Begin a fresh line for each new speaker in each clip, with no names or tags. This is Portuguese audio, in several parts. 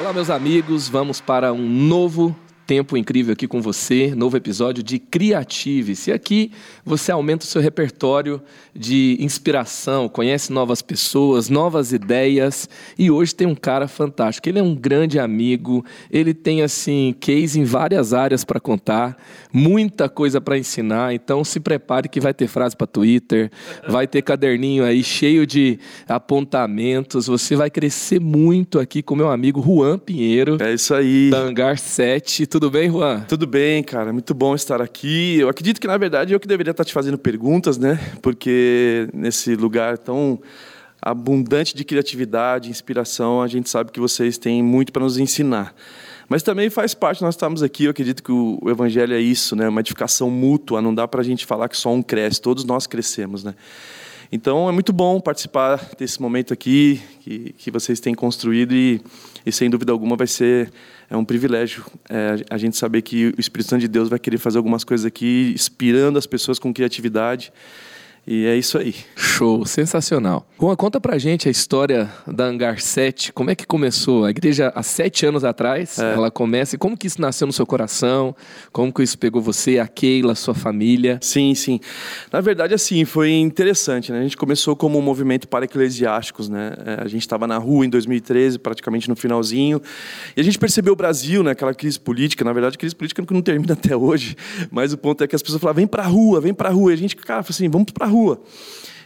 Olá, meus amigos, vamos para um novo tempo incrível aqui com você, novo episódio de Criative-se. Aqui você aumenta o seu repertório de inspiração, conhece novas pessoas, novas ideias e hoje tem um cara fantástico. Ele é um grande amigo, ele tem assim case em várias áreas para contar, muita coisa para ensinar. Então se prepare que vai ter frase para Twitter, vai ter caderninho aí cheio de apontamentos. Você vai crescer muito aqui com meu amigo Juan Pinheiro.
É isso aí.
Da Hangar 7. Tudo bem, Juan?
Tudo bem, cara. Muito bom estar aqui. Eu acredito que na verdade eu que deveria estar te fazendo perguntas, né? Porque nesse lugar tão abundante de criatividade, inspiração, a gente sabe que vocês têm muito para nos ensinar. Mas também faz parte, nós estamos aqui, eu acredito que o, Evangelho é isso, né? uma edificação mútua, não dá para a gente falar que só um cresce, todos nós crescemos. Né? Então é muito bom participar desse momento aqui, que, que vocês têm construído, e, e sem dúvida alguma vai ser é um privilégio é, a gente saber que o Espírito Santo de Deus vai querer fazer algumas coisas aqui, inspirando as pessoas com criatividade e é isso aí.
Show, sensacional. Juan, conta pra gente a história da Hangar 7. Como é que começou? A igreja há sete anos atrás, é. ela começa. E como que isso nasceu no seu coração? Como que isso pegou você, a Keila, sua família?
Sim, sim. Na verdade, assim, foi interessante, né? A gente começou como um movimento para eclesiásticos, né? É, a gente estava na rua em 2013, praticamente no finalzinho. E a gente percebeu o Brasil, né? Aquela crise política. Na verdade, crise política que não termina até hoje. Mas o ponto é que as pessoas falavam, vem pra rua, vem pra rua. E a gente, cara, assim, vamos pra rua.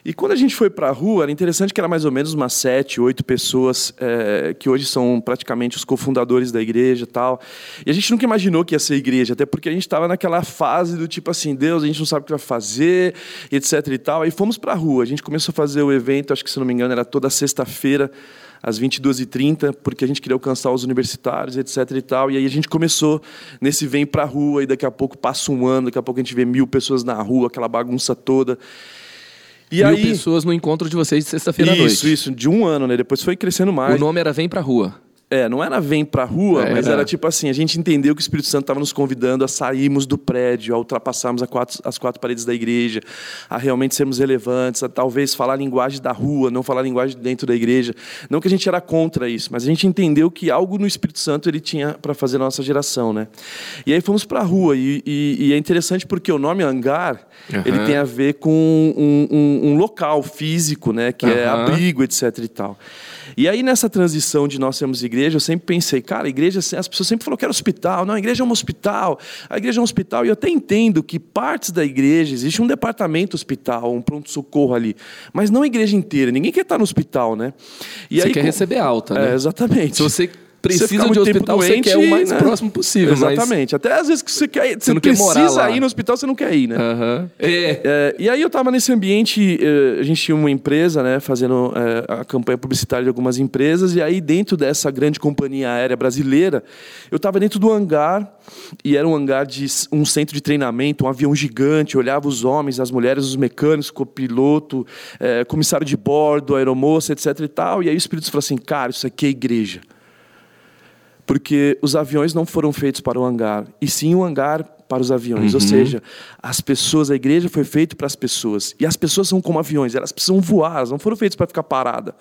E quando a gente foi para a rua, era interessante que era mais ou menos umas sete, oito pessoas é, que hoje são praticamente os cofundadores da igreja tal. E a gente nunca imaginou que ia ser igreja, até porque a gente estava naquela fase do tipo assim, Deus, a gente não sabe o que vai fazer, etc e tal. Aí fomos para a rua, a gente começou a fazer o evento, acho que se não me engano era toda sexta-feira, às 22h30, porque a gente queria alcançar os universitários, etc. e tal. E aí a gente começou nesse vem para a rua, e daqui a pouco passa um ano, daqui a pouco a gente vê mil pessoas na rua, aquela bagunça toda.
E Mil aí, pessoas no encontro de vocês de sexta-feira à noite.
Isso, isso, de um ano, né? Depois foi crescendo mais.
O nome era Vem Pra Rua.
É, não era vem pra rua, é, mas era. era tipo assim, a gente entendeu que o Espírito Santo estava nos convidando a sairmos do prédio, a ultrapassarmos quatro, as quatro paredes da igreja, a realmente sermos relevantes, a talvez falar a linguagem da rua, não falar a linguagem dentro da igreja. Não que a gente era contra isso, mas a gente entendeu que algo no Espírito Santo ele tinha para fazer na nossa geração, né? E aí fomos para a rua, e, e, e, é interessante porque o nome hangar, uhum. ele tem a ver com um, um, um local físico, né? Que uhum. é abrigo, etc e tal. E aí, nessa transição de nós sermos igreja, eu sempre pensei, cara, a igreja, as pessoas sempre falaram que era hospital. Não, a igreja é um hospital. A igreja é um hospital. E eu até entendo que partes da igreja, existe um departamento hospital, um pronto-socorro ali. Mas não a igreja inteira. Ninguém quer estar no hospital, né?
E você aí, quer com... receber alta, né?
É, exatamente.
Se você precisa de hospital, doente, você quer o mais né? próximo possível.
Exatamente. Mas... Até às vezes que você quer, você, você não precisa quer ir no hospital, você não quer ir, né?
Uhum.
É. É, e aí eu estava nesse ambiente, eh, a gente tinha uma empresa, né, fazendo é, a campanha publicitária de algumas empresas, e aí dentro dessa grande companhia aérea brasileira, eu estava dentro do hangar, e era um hangar de um centro de treinamento, um avião gigante, olhava os homens, as mulheres, os mecânicos, copiloto, é, comissário de bordo, aeromoça, etc e tal, e aí o Espírito falou assim, cara, isso aqui é igreja porque os aviões não foram feitos para o hangar, e sim o hangar para os aviões. Uhum. Ou seja, as pessoas, a igreja foi feita para as pessoas. E as pessoas são como aviões, elas precisam voar, elas não foram feitas para ficar parada.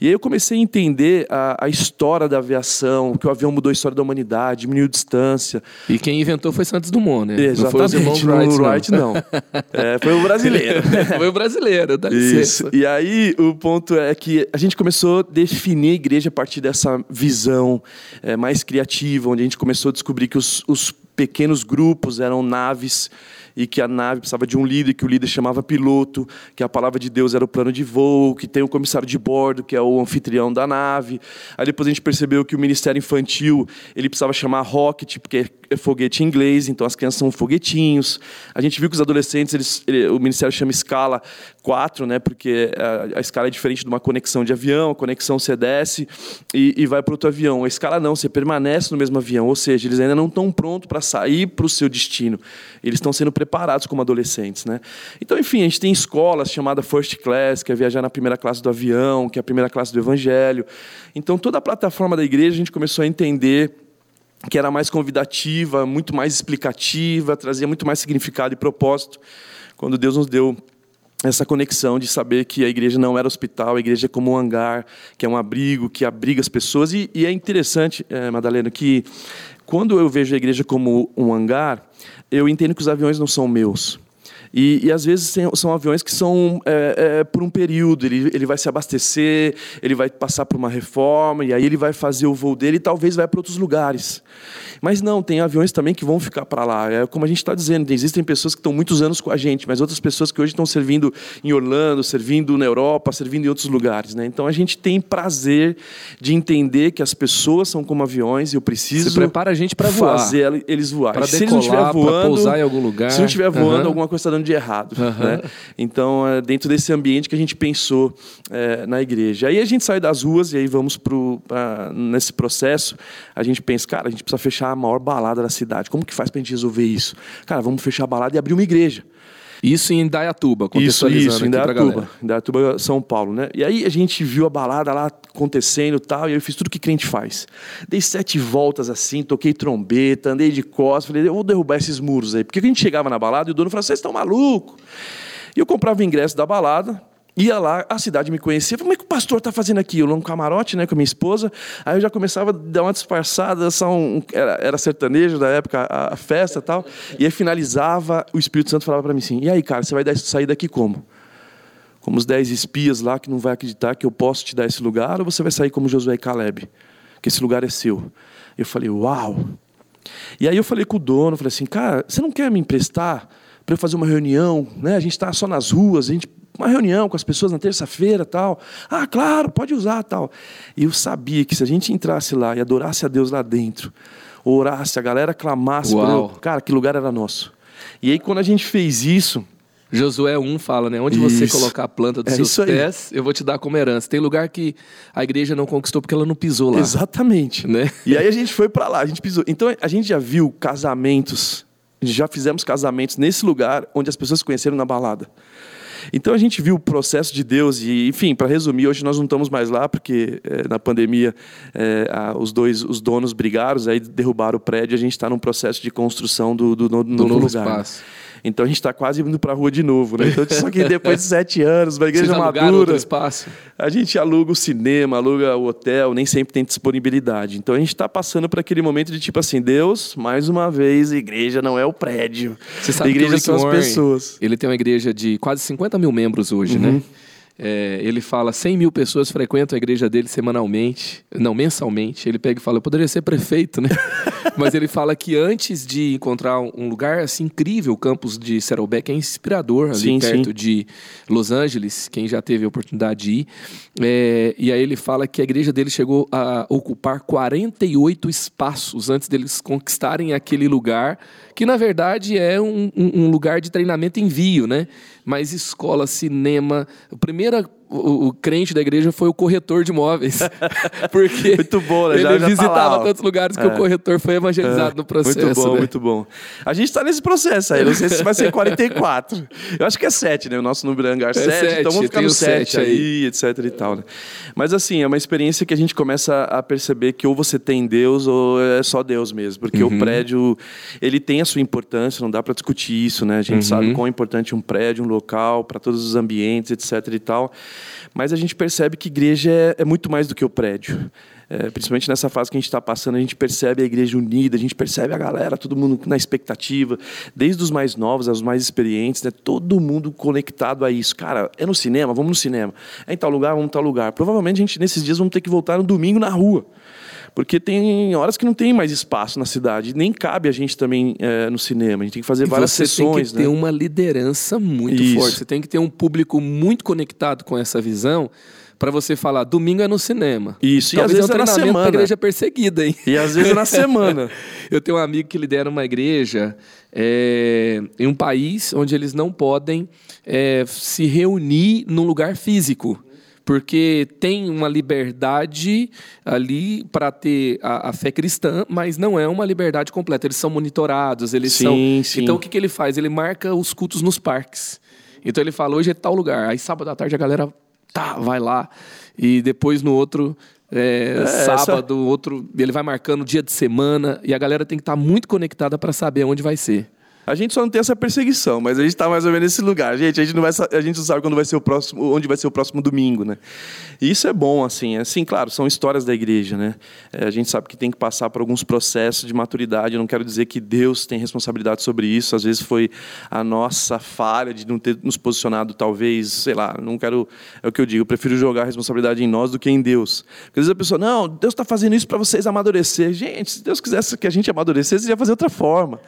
E aí eu comecei a entender a, a, história da aviação, que o avião mudou a história da humanidade, diminuiu distância.
E quem inventou foi Santos Dumont, né?
Exatamente, não foi o Wright, não. Wright, não. é, foi o brasileiro.
foi o brasileiro, dá licença.
Isso. E aí o ponto é que a gente começou a definir a igreja a partir dessa visão é, mais criativa, onde a gente começou a descobrir que os, os pequenos grupos, eram naves e que a nave precisava de um líder, que o líder chamava piloto, que a palavra de Deus era o plano de voo, que tem o comissário de bordo, que é o anfitrião da nave. Aí depois a gente percebeu que o ministério infantil, ele precisava chamar rocket, porque foguete em inglês, então as crianças são foguetinhos. A gente viu que os adolescentes, eles, ele, o ministério chama escala 4, né, porque a, a, escala é diferente de uma conexão de avião, a conexão você desce e, e vai para outro avião. A escala não, você permanece no mesmo avião, ou seja, eles ainda não estão prontos para sair para o seu destino. Eles estão sendo preparados como adolescentes, né? Então, enfim, a gente tem escolas chamada First Class, que é viajar na primeira classe do avião, que é a primeira classe do Evangelho. Então, toda a plataforma da igreja a gente começou a entender que era mais convidativa, muito mais explicativa, trazia muito mais significado e propósito, quando Deus nos deu essa conexão de saber que a igreja não era hospital, a igreja é como um hangar, que é um abrigo, que abriga as pessoas. E, e é interessante, é, Madalena, que quando eu vejo a igreja como um hangar, eu entendo que os aviões não são meus. E, e às vezes são aviões que são é, é, por um período, ele, ele vai se abastecer, ele vai passar por uma reforma, e aí ele vai fazer o voo dele e talvez vai para outros lugares. Mas não, tem aviões também que vão ficar para lá. É como a gente está dizendo, existem pessoas que estão muitos anos com a gente, mas outras pessoas que hoje estão servindo em Orlando, servindo na Europa, servindo em outros lugares. Né? Então a gente tem prazer de entender que as pessoas são como aviões e eu preciso
Você prepara a gente para voar.
fazer eles voarem.
Para decolar, para pousar em algum lugar.
Se não estiver voando, uhum. alguma coisa está dando de errado. Uhum. Né? Então, é dentro desse ambiente que a gente pensou é, na igreja. Aí a gente sai das ruas e aí vamos pro, pra, nesse processo, a gente pensa, cara, a gente precisa fechar a maior balada da cidade. Como que faz para a gente resolver isso? Cara, vamos fechar a balada e abrir uma igreja.
Isso em Indaiatuba, contextualizando isso, isso, em
Indaiatuba, Indaiatuba, São Paulo, né? E aí a gente viu a balada lá acontecendo tal, e eu fiz tudo que crente faz. Dei sete voltas assim, toquei trombeta, andei de costas, falei, eu vou derrubar esses muros aí. Porque a gente chegava na balada e o dono falava, vocês estão malucos? E eu comprava o ingresso da balada, ia lá, a cidade me conhecia. Como é que o pastor está fazendo aqui? Eu lá no camarote, né, com a minha esposa. Aí eu já começava a dar uma disfarçada, um, era, era, sertanejo da época, a, a festa e tal. E aí finalizava, o Espírito Santo falava para mim assim: e aí, cara, você vai sair daqui como? Como os dez espias lá que não vai acreditar que eu posso te dar esse lugar, ou você vai sair como Josué e Caleb? Que esse lugar é seu. Eu falei, uau! E aí eu falei com o dono, falei assim, cara, você não quer me emprestar para eu fazer uma reunião? Né? A gente está só nas ruas, a gente uma reunião com as pessoas na terça-feira, tal. Ah, claro, pode usar, tal. E eu sabia que se a gente entrasse lá e adorasse a Deus lá dentro, orasse, a galera clamasse. Por... cara, que lugar era nosso. E aí quando a gente fez isso,
Josué 1 fala, né? Onde isso. você colocar a planta dos é seus pés, eu vou te dar como herança. Tem lugar que a igreja não conquistou porque ela não pisou lá.
Exatamente. Né? E aí a gente foi para lá, a gente pisou. Então a gente já viu casamentos, já fizemos casamentos nesse lugar onde as pessoas se conheceram na balada. Então a gente viu o processo de Deus e, enfim, para resumir, hoje nós não estamos mais lá porque é, na pandemia é, a, os dois os donos brigaram, aí derrubaram o prédio, e a gente está num processo de construção do, do, do, do novo, novo lugar. Espaço. Então a gente está quase indo para a rua de novo, né? Então, só que depois de sete anos, uma igreja madura.
espaço?
A gente aluga o cinema, aluga o hotel, nem sempre tem disponibilidade. Então a gente está passando por aquele momento de tipo assim, Deus, mais uma vez, a igreja não é o prédio.
Você sabe a igreja são as pessoas. Ele tem uma igreja de quase 50 mil membros hoje, né? uhum. né? É, ele fala 100 mil pessoas frequentam a igreja dele semanalmente, não, mensalmente. Ele pega e fala, eu poderia ser prefeito, né? Mas ele fala que antes de encontrar um lugar assim incrível, o campus de Saddleback é inspirador, ali sim, perto sim. de Los Angeles, quem já teve a oportunidade de ir. É, e aí ele fala que a igreja dele chegou a ocupar 48 espaços antes deles conquistarem aquele lugar, que na verdade é um, um, lugar de treinamento envio, né? Mas escola, cinema, a primeira o, o, crente da igreja foi o corretor de imóveis. Porque
muito bom, né?
ele
já, já
visitava
tá
tantos lugares que é. o corretor foi evangelizado é. no processo.
Muito bom,
né?
muito bom. A gente está nesse processo aí, não sei se vai ser 44. Eu acho que é 7, né? O nosso número é hangar é 7, então vamos ficar no 7 aí, aí, etc e tal. Né? Mas assim, é uma experiência que a gente começa a perceber que ou você tem Deus ou é só Deus mesmo. Porque uhum. o prédio, ele tem a sua importância, não dá para discutir isso, né? A gente uhum. sabe quão importante um prédio, um local, para todos os ambientes, etc e tal. Mas a gente percebe que igreja é, é muito mais do que o prédio. É, principalmente nessa fase que a gente está passando, a gente percebe a igreja unida, a gente percebe a galera, todo mundo na expectativa, desde os mais novos aos mais experientes, né? todo mundo conectado a isso. Cara, é no cinema? Vamos no cinema. É em tal lugar? Vamos em tal lugar. Provavelmente a gente, nesses dias, vamos ter que voltar no domingo na rua. Porque tem horas que não tem mais espaço na cidade, nem cabe a gente também é, no cinema. A gente tem que fazer e várias
você
sessões.
Você tem que
né?
ter uma liderança muito Isso. forte. Você tem que ter um público muito conectado com essa visão para você falar, domingo é no cinema.
Isso, Talvez e às vezes é, um é na semana.
igreja perseguida, hein?
E às vezes é na semana.
Eu tenho um amigo que lidera uma igreja é, em um país onde eles não podem é, se reunir num lugar físico porque tem uma liberdade ali para ter a, a, fé cristã, mas não é uma liberdade completa. Eles são monitorados, eles
sim,
são.
Sim.
Então o que, que ele faz? Ele marca os cultos nos parques. Então ele fala: hoje é tal lugar. Aí sábado à tarde a galera tá, vai lá. E depois no outro é, é, sábado, essa... outro, ele vai marcando dia de semana e a galera tem que estar tá muito conectada para saber onde vai ser.
A gente só não tem essa perseguição, mas a gente está mais ou menos nesse lugar. Gente, a gente não, vai, a gente não sabe quando vai ser o próximo, onde vai ser o próximo domingo, né? E isso é bom, assim. Assim, claro, são histórias da igreja, né? É, a gente sabe que tem que passar por alguns processos de maturidade. Eu não quero dizer que Deus tem responsabilidade sobre isso. Às vezes foi a nossa falha de não ter nos posicionado, talvez, sei lá, não quero. É o que eu digo, eu prefiro jogar a responsabilidade em nós do que em Deus. Porque às vezes a pessoa, não, Deus está fazendo isso para vocês amadurecer. Gente, se Deus quisesse que a gente amadurecesse, ele ia fazer outra forma.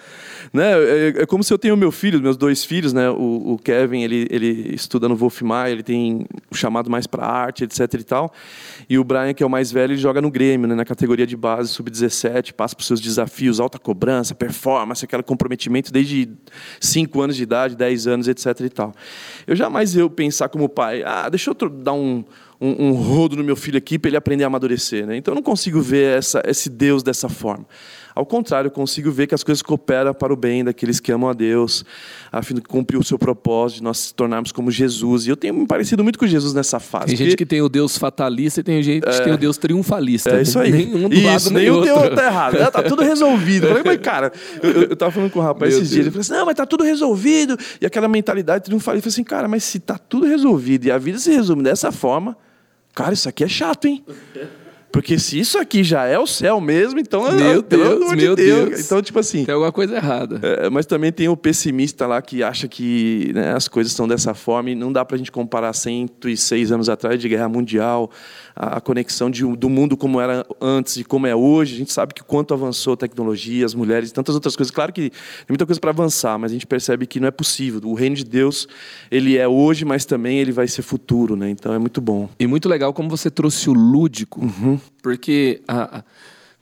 Né? É, é, como se eu tenho meu filho, meus dois filhos, né? O, o Kevin, ele, ele estuda no Wolf Maia, ele tem o chamado mais para arte, etc e tal. E o Brian, que é o mais velho, ele joga no Grêmio, né? na categoria de base, sub-17, passa por seus desafios, alta cobrança, performance, aquele comprometimento desde 5 anos de idade, 10 anos, etc e tal. Eu jamais eu pensar como pai, ah, deixa eu dar um, um, um rodo no meu filho aqui para ele aprender a amadurecer. Né? Então eu não consigo ver essa, esse Deus dessa forma. Ao contrário, eu consigo ver que as coisas cooperam para o bem daqueles que amam a Deus, a fim de cumprir o seu propósito, de nós se tornarmos como Jesus. E eu tenho me parecido muito com Jesus nessa fase.
Tem gente que tem o Deus fatalista e tem gente que tem o Deus triunfalista.
É isso aí.
Nenhum do
isso,
lado nem
nenhum
outro.
Deus tá errado. Tá tudo resolvido. Eu falei, mas cara, eu, eu tava falando com o rapaz
Meu
esses dias, ele falou assim, não, mas tá tudo resolvido. E aquela mentalidade triunfalista. Eu falei assim, cara, mas se tá tudo resolvido e a vida se resume dessa forma, cara, isso aqui é chato, hein? Porque se isso aqui já é o céu mesmo, então,
Meu
pelo
Deus, meu
de Deus.
Deus.
Então, tipo assim,
Tem alguma coisa errada.
é, mas também tem o pessimista lá que acha que né, as coisas estão dessa forma e não dá para a gente comparar 106 anos atrás de guerra mundial, a, a conexão de, do mundo como era antes e como é hoje. A gente sabe que quanto avançou a tecnologia, as mulheres, tantas outras coisas. Claro que tem muita coisa para avançar, mas a gente percebe que não é possível. O reino de Deus ele é hoje, mas também ele vai ser futuro, né? Então é muito bom.
E muito legal como você trouxe o lúdico,
Uhum.
Porque a- a-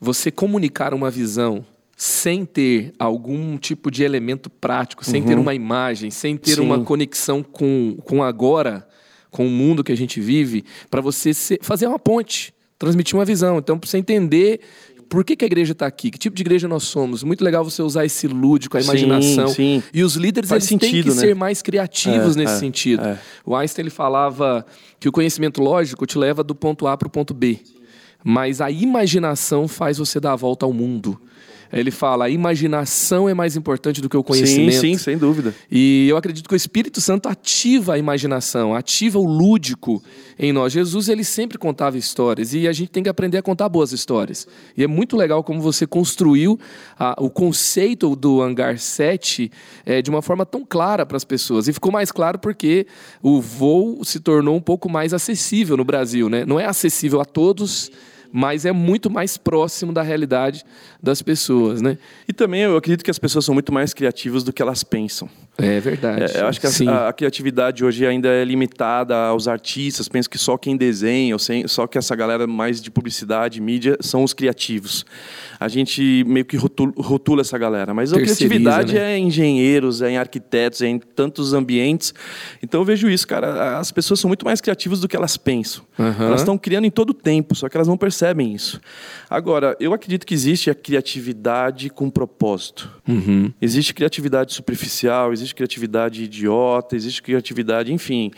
você comunicar uma visão sem ter algum tipo de elemento prático, sem ter uma imagem, sem ter
Uhum. Sim.
uma conexão com, com agora, com o mundo que a gente vive, para você ser- fazer uma ponte, transmitir uma visão. Então, para você entender por que, que a igreja está aqui, que tipo de igreja nós somos. Muito legal você usar esse lúdico, a
Sim,
imaginação.
sim.
E os líderes
Faz
eles têm que
sentido, né?
ser mais criativos
É,
nesse
é,
sentido.
é.
O Einstein ele falava que o conhecimento lógico te leva do ponto A para o ponto B, mas a imaginação faz você dar a volta ao mundo. Ele fala: a imaginação é mais importante do que o conhecimento.
Sim, sim, sem dúvida.
E eu acredito que o Espírito Santo ativa a imaginação, ativa o lúdico em nós. Jesus, ele sempre contava histórias e a gente tem que aprender a contar boas histórias. E é muito legal como você construiu ah, o conceito do Hangar 7 eh, de uma forma tão clara para as pessoas. E ficou mais claro porque o voo se tornou um pouco mais acessível no Brasil. Né? Não é acessível a todos, mas é muito mais próximo da realidade das pessoas. Né?
E também eu acredito que as pessoas são muito mais criativas do que elas pensam.
É verdade.
É, eu acho que a, a criatividade hoje ainda é limitada aos artistas. Penso que só quem desenha, ou sem- só que essa galera mais de publicidade, mídia, são os criativos. A gente meio que rotula, rotula essa galera. Mas a criatividade
né?
é em engenheiros, é em arquitetos, é em tantos ambientes. Então eu vejo isso, cara. As pessoas são muito mais criativas do que elas pensam.
Aham.
Elas estão criando em todo o tempo, só que elas não percebem isso. Agora, eu acredito que existe a criatividade com propósito.
Uhum.
Existe criatividade superficial, existe criatividade idiota, existe criatividade, enfim.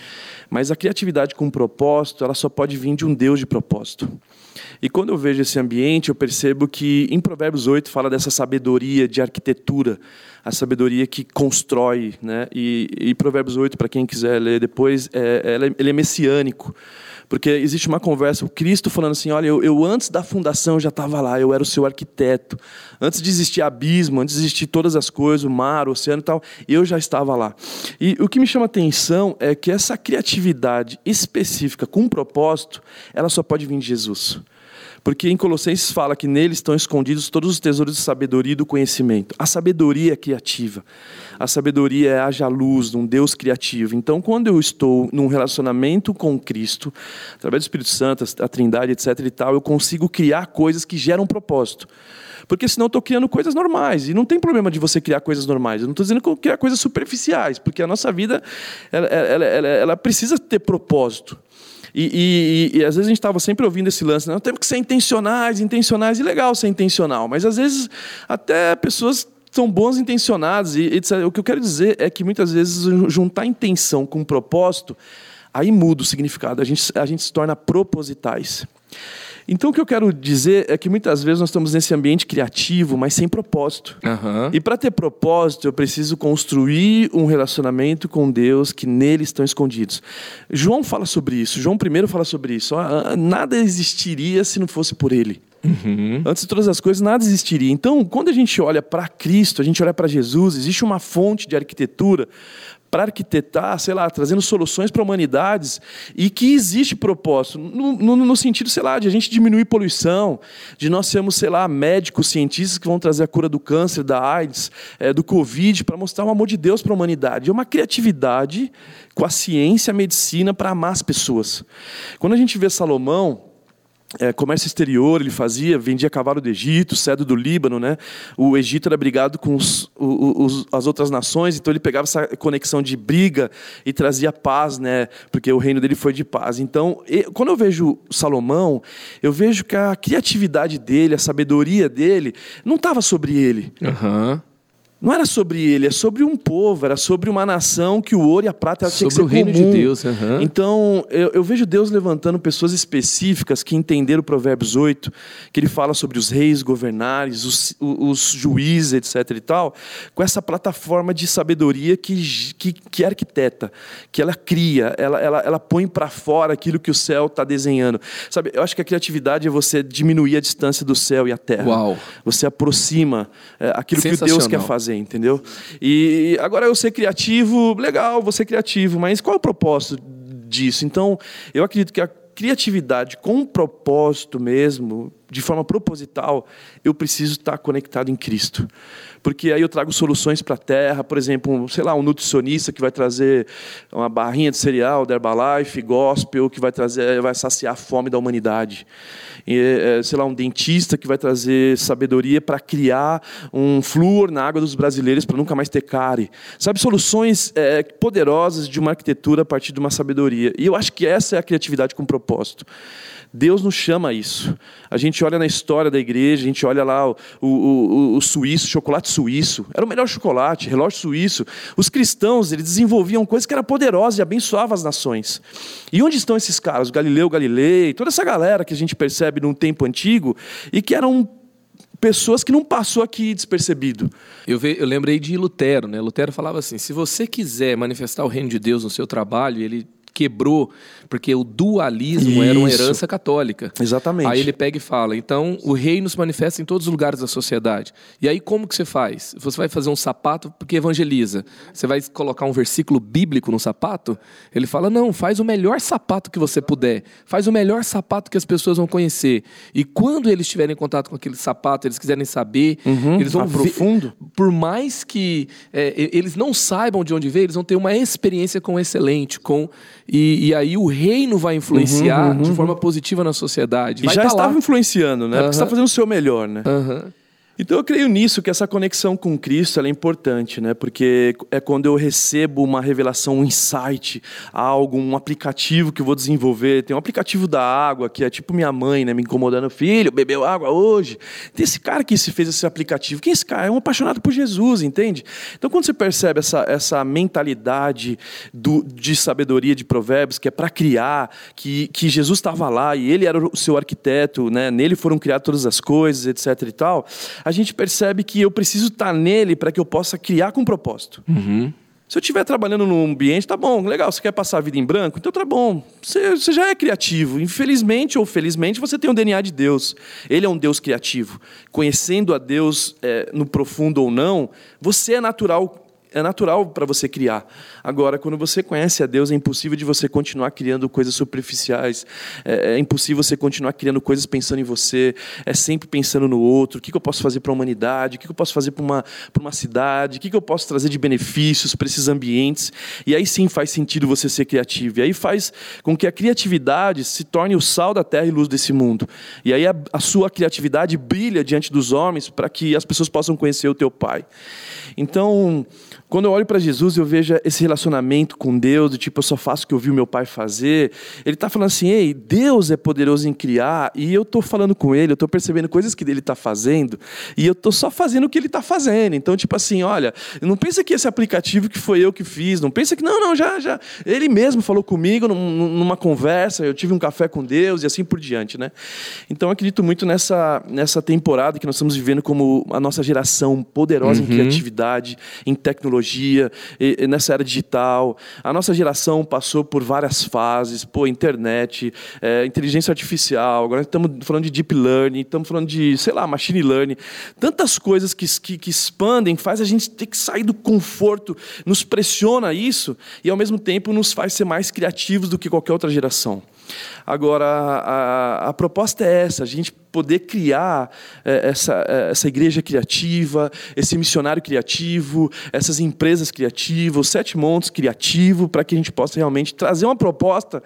Mas a criatividade com propósito, ela só pode vir de um Deus de propósito. E quando eu vejo esse ambiente, eu percebo que em Provérbios 8 fala dessa sabedoria de arquitetura, a sabedoria que constrói. Né? E, e Provérbios 8, para quem quiser ler depois, é, é- ele é messiânico. Porque existe uma conversa, o Cristo falando assim: olha, eu, eu antes da fundação já estava lá, eu era o seu arquiteto. Antes de existir abismo, antes de existir todas as coisas, o mar, o oceano e tal, eu já estava lá. E o que me chama atenção é que essa criatividade específica, com um propósito, ela só pode vir de Jesus. Porque em Colossenses fala que nele estão escondidos todos os tesouros de sabedoria e do conhecimento. A sabedoria é criativa. A sabedoria é haja luz, num Deus criativo. Então, quando eu estou num relacionamento com Cristo, através do Espírito Santo, a Trindade, etc e tal, eu consigo criar coisas que geram propósito. Porque senão eu estou criando coisas normais. E não tem problema de você criar coisas normais. Eu não estou dizendo que eu criar coisas superficiais, porque a nossa vida ela, ela, ela, ela precisa ter propósito. E, e- e- às vezes a gente estava sempre ouvindo esse lance, não temos que ser intencionais, intencionais, e legal ser intencional, mas às vezes até pessoas são bons intencionadas, e, etc. o que eu quero dizer é que muitas vezes juntar intenção com propósito, aí muda o significado, a gente, a gente se torna propositais. Então, o que eu quero dizer é que muitas vezes nós estamos nesse ambiente criativo, mas sem propósito.
Aham.
E para ter propósito, eu preciso construir um relacionamento com Deus que nele estão escondidos. João fala sobre isso. João primeiro fala sobre isso. Nada existiria se não fosse por ele. Antes de todas as coisas, nada existiria. Então, quando a gente olha para Cristo, a gente olha para Jesus, existe uma fonte de arquitetura para arquitetar, sei lá, trazendo soluções para humanidades e que existe propósito, no, no, no, sentido, sei lá, de a gente diminuir poluição, de nós sermos, sei lá, médicos, cientistas que vão trazer a cura do câncer, da AIDS, é, do Covid, para mostrar o amor de Deus para a humanidade. É uma criatividade com a ciência, a medicina para amar as pessoas. Quando a gente vê Salomão, é, comércio exterior ele fazia, vendia cavalo do Egito, cedro do Líbano, né? O Egito era brigado com os, os, as outras nações, então ele pegava essa conexão de briga e trazia paz, né? Porque o reino dele foi de paz. Então, quando eu vejo Salomão, eu vejo que a criatividade dele, a sabedoria dele, não estava sobre ele.
Aham.
Não era sobre ele, é sobre um povo, era sobre uma nação que o ouro e a prata tinha que ser
o reino
comum.
de Deus. aham.
Então, eu, eu vejo Deus levantando pessoas específicas que entenderam o Provérbios 8, que ele fala sobre os reis, governares, os, os juízes, etc. e tal, com essa plataforma de sabedoria que, que, que arquiteta, que ela cria, ela, ela, ela põe para fora aquilo que o céu está desenhando. Sabe, eu acho que a criatividade é você diminuir a distância do céu e a terra.
Uau.
Você aproxima é, aquilo que Deus quer fazer, entendeu? E agora eu ser criativo, legal, vou ser criativo, mas qual é o propósito disso? Então, eu acredito que a criatividade com propósito mesmo, de forma proposital, eu preciso estar conectado em Cristo. Porque aí eu trago soluções para a terra, por exemplo, sei lá, um nutricionista que vai trazer uma barrinha de cereal da Herbalife, gospel, que vai trazer, vai saciar a fome da humanidade. E, eh, sei lá, um dentista que vai trazer sabedoria para criar um flúor na água dos brasileiros para nunca mais ter cárie. Sabe, soluções eh, poderosas de uma arquitetura a partir de uma sabedoria. E eu acho que essa é a criatividade com propósito. Deus nos chama a isso. A gente olha na história da igreja, a gente olha lá o, o, o, o suíço, chocolate suíço. Era o melhor chocolate, relógio suíço. Os cristãos, eles desenvolviam coisas que eram poderosas e abençoavam as nações. E onde estão esses caras? O Galileu Galilei, toda essa galera que a gente percebe num tempo antigo e que eram pessoas que não passou aqui despercebido.
Eu, ve- eu lembrei de Lutero, né? Lutero falava assim: se você quiser manifestar o reino de Deus no seu trabalho, ele quebrou, porque o dualismo era uma
Isso.
herança católica.
Exatamente.
Aí ele pega e fala: então o reino se manifesta em todos os lugares da sociedade. E aí como que você faz? Você vai fazer um sapato porque evangeliza. Você vai colocar um versículo bíblico no sapato? Ele fala: não, faz o melhor sapato que você puder. Faz o melhor sapato que as pessoas vão conhecer. E quando eles estiverem em contato com aquele sapato, eles quiserem saber, eles vão ver.
Aprofundo.
Por mais que é, eles não saibam de onde veio, eles vão ter uma experiência com excelente, com e, e aí o reino vai influenciar de forma positiva na sociedade.
E
Vai
já
tá
estava
lá.
influenciando, né? Porque você está fazendo o seu melhor, né?
Aham.
Então eu creio nisso, que essa conexão com Cristo é importante, né? Porque é quando eu recebo uma revelação, um insight, algo, um aplicativo que eu vou desenvolver. Tem um aplicativo da água, que é tipo minha mãe, né? Me incomodando, filho, bebeu água hoje. Tem esse cara que se fez esse aplicativo. Quem é esse cara? É um apaixonado por Jesus, entende? Então quando você percebe essa, essa mentalidade do, de sabedoria de provérbios, que é para criar, que, que Jesus estava lá e ele era o seu arquiteto, né? Nele foram criadas todas as coisas, etc e tal a gente percebe que eu preciso estar nele para que eu possa criar com propósito. Se eu estiver trabalhando num ambiente, tá bom, legal, você quer passar a vida em branco? Então tá bom, você, você já é criativo. Infelizmente ou felizmente, você tem o DNA de Deus. Ele é um Deus criativo. Conhecendo a Deus é, no profundo ou não, você é natural. É natural para você criar. Agora, quando você conhece a Deus, é impossível de você continuar criando coisas superficiais. É, é impossível você continuar criando coisas pensando em você. É sempre pensando no outro. O que, que eu posso fazer para a humanidade? O que, que eu posso fazer para uma, uma cidade? O que, que eu posso trazer de benefícios para esses ambientes? E aí sim faz sentido você ser criativo. E aí faz com que a criatividade se torne o sal da terra e luz desse mundo. E aí a, a sua criatividade brilha diante dos homens para que as pessoas possam conhecer o teu Pai. Então, Quando eu olho para Jesus, eu vejo esse relacionamento com Deus, do tipo, eu só faço o que eu vi o meu pai fazer. Ele está falando assim, ei, Deus é poderoso em criar, e eu estou falando com ele, eu estou percebendo coisas que ele está fazendo, e eu estou só fazendo o que ele está fazendo. Então, tipo assim, olha, não pensa que esse aplicativo que foi eu que fiz, não pensa que, não, não, já, já. Ele mesmo falou comigo numa conversa, eu tive um café com Deus e assim por diante, né? Então, eu acredito muito nessa, nessa temporada que nós estamos vivendo como a nossa geração poderosa uhum. em criatividade, em tecnologia tecnologia, nessa era digital. A nossa geração passou por várias fases, pô, internet, é, inteligência artificial, agora estamos falando de deep learning, estamos falando de, sei lá, machine learning. Tantas coisas que, que, que expandem, faz a gente ter que sair do conforto, nos pressiona isso e, ao mesmo tempo, nos faz ser mais criativos do que qualquer outra geração. Agora, a, a, proposta é essa: a gente poder criar é, essa, é, essa igreja criativa, esse missionário criativo, essas empresas criativas, sete montes criativo, para que a gente possa realmente trazer uma proposta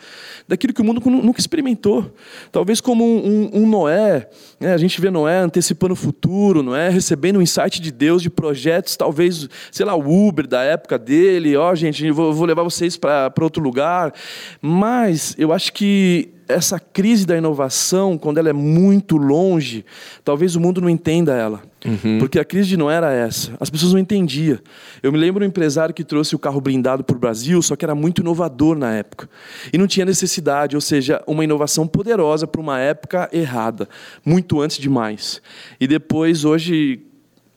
daquilo que o mundo nunca experimentou. Talvez como um, um, um Noé, né? a gente vê Noé antecipando o futuro, Noé recebendo o um insight de Deus de projetos, talvez, sei lá, o Uber da época dele, ó, oh, gente, vou, vou levar vocês para outro lugar. Mas eu acho que essa crise da inovação, quando ela é muito longe, talvez o mundo não entenda ela. Uhum. Porque a crise não era essa. As pessoas não entendiam. Eu me lembro de um empresário que trouxe o carro blindado para o Brasil, só que era muito inovador na época. E não tinha necessidade, ou seja, uma inovação poderosa para uma época errada, muito antes demais. E depois, hoje,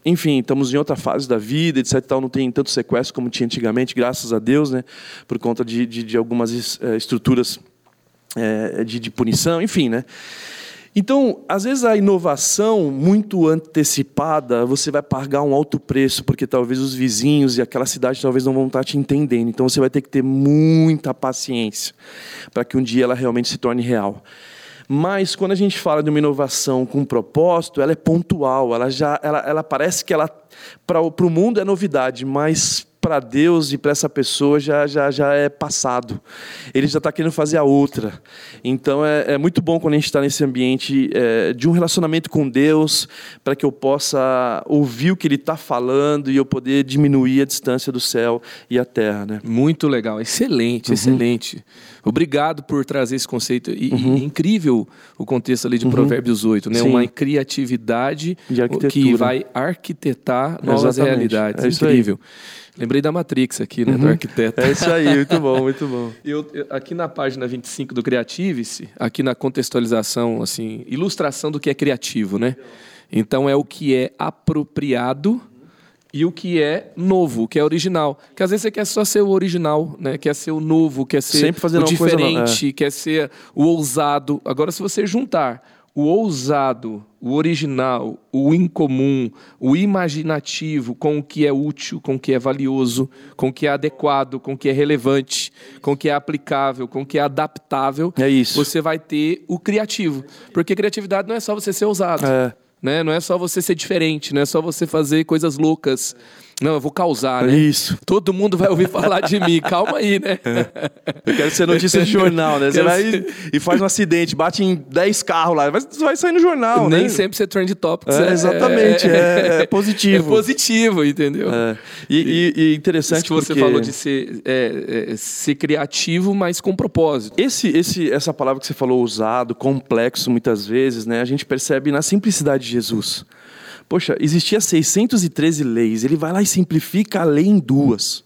enfim, estamos em outra fase da vida, etc. Tal, não tem tanto sequestro como tinha antigamente, graças a Deus, né? por conta de, de, de algumas é, estruturas é, de, de punição, enfim, né? Então, às vezes a inovação muito antecipada, você vai pagar um alto preço, porque talvez os vizinhos e aquela cidade talvez não vão estar te entendendo. Então você vai ter que ter muita paciência para que um dia ela realmente se torne real. Mas quando a gente fala de uma inovação com um propósito, ela é pontual, ela já ela, ela parece que ela para o mundo é novidade, mas para Deus e para essa pessoa já, já, já é passado. Ele já está querendo fazer a outra. Então é, é, muito bom quando a gente está nesse ambiente é, de um relacionamento com Deus, para que eu possa ouvir o que Ele está falando e eu poder diminuir a distância do céu e a terra. Né?
Muito legal, excelente, uhum. excelente. Obrigado por trazer esse conceito. E, uhum. e incrível o contexto ali de uhum. Provérbios 8, né? Uma criatividade que vai arquitetar novas Exatamente. realidades. É incrível. Aí. Lembrei da Matrix aqui, né, uhum. do arquiteto.
É isso aí, muito bom, muito bom.
Eu, eu, aqui na página 25 do Creativice, aqui na contextualização, assim, ilustração do que é criativo, né? Então é o que é apropriado e o que é novo, o que é original. Que às vezes você quer só ser o original, né? Quer ser o novo, quer ser Sempre o diferente, é. quer ser o ousado. Agora, se você juntar o ousado, o original, o incomum, o imaginativo com o que é útil, com o que é valioso, com o que é adequado, com o que é relevante, com o que é aplicável, com o que é adaptável,
é isso.
você vai ter o criativo. Porque criatividade não é só você ser ousado. É. Né? Não é só você ser diferente, não é só você fazer coisas loucas. Não, eu vou causar, né?
Isso.
Todo mundo vai ouvir falar de mim. Calma aí, né?
É. Eu quero ser notícia de jornal, né? Você vai ser... e faz um acidente, bate em 10 carros lá, mas vai sair no jornal,
Nem
né?
sempre ser trend topics.
É, é, exatamente, é, é, positivo.
É positivo, entendeu? É.
E, e, e, interessante
Isso que você falou de ser, é, ser criativo, mas com propósito.
Esse, esse, essa palavra que você falou, usado, complexo, muitas vezes, né? A gente percebe na simplicidade de Jesus. Poxa, existia 613 leis, ele vai lá e simplifica a lei em duas.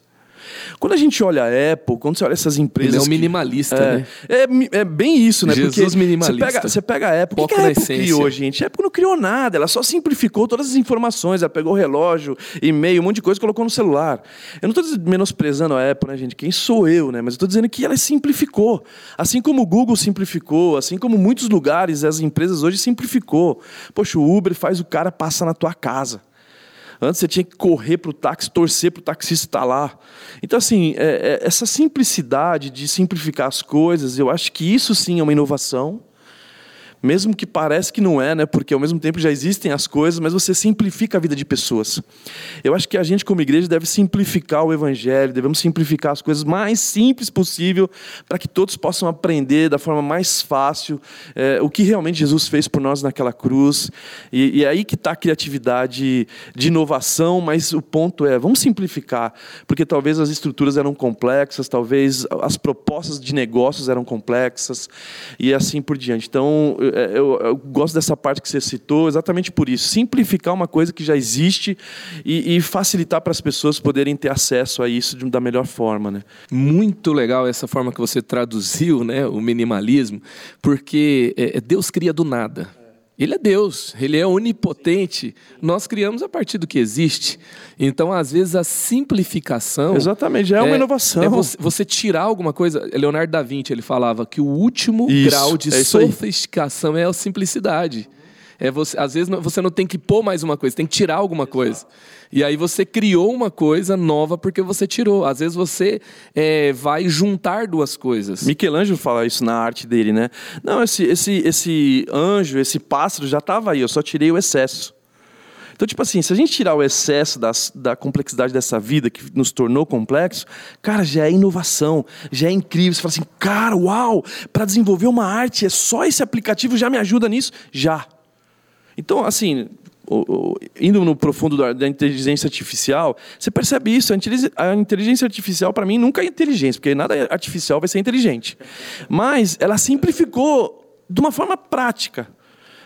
Quando a gente olha a Apple, quando você olha essas empresas. Ele
é um minimalista,
é,
né?
É, é, bem isso, né?
Jesus
Porque
minimalista.
Você pega, você pega a Apple. O que, que a Apple criou, gente? A Apple não criou nada, ela só simplificou todas as informações. Ela pegou o relógio, e-mail, um monte de coisa e colocou no celular. Eu não estou menosprezando a Apple, né, gente? Quem sou eu, né? Mas eu estou dizendo que ela simplificou. Assim como o Google simplificou, assim como muitos lugares, as empresas hoje simplificou. Poxa, o Uber faz o cara passar na tua casa. Antes você tinha que correr para o táxi, torcer para o taxista estar lá. Então, assim, é, é, essa simplicidade de simplificar as coisas, eu acho que isso sim é uma inovação. Mesmo que parece que não é, né? Porque ao mesmo tempo já existem as coisas, mas você simplifica a vida de pessoas. Eu acho que a gente como igreja deve simplificar o evangelho, devemos simplificar as coisas mais simples possível para que todos possam aprender da forma mais fácil é, o que realmente Jesus fez por nós naquela cruz. E, e é aí que está a criatividade de inovação, mas o ponto é, vamos simplificar, porque talvez as estruturas eram complexas, talvez as propostas de negócios eram complexas e assim por diante. Então, eu, eu, gosto dessa parte que você citou, exatamente por isso. Simplificar uma coisa que já existe e, e facilitar para as pessoas poderem ter acesso a isso de, da melhor forma. Né?
Muito legal essa forma que você traduziu né, o minimalismo, porque é, é Deus cria do nada. Ele é Deus, ele é onipotente. Nós criamos a partir do que existe. Então, às vezes, a simplificação.
Exatamente, já é, é uma inovação.
É você, você, tirar alguma coisa. Leonardo da Vinci ele falava que o último isso, grau de é sofisticação é a simplicidade. É você, às vezes você não tem que pôr mais uma coisa, tem que tirar alguma coisa. E aí você criou uma coisa nova porque você tirou. Às vezes você é, vai juntar duas coisas.
Michelangelo fala isso na arte dele, né? Não, esse, esse, esse anjo, esse pássaro já estava aí, eu só tirei o excesso. Então, tipo assim, se a gente tirar o excesso das, da complexidade dessa vida que nos tornou complexo, cara, já é inovação, já é incrível. Você fala assim, cara, uau, para desenvolver uma arte, é só esse aplicativo já me ajuda nisso? Já. Então, assim, indo no profundo da, inteligência artificial, você percebe isso. A inteligência artificial, para mim, nunca é inteligência, porque nada artificial vai ser inteligente. Mas ela simplificou de uma forma prática.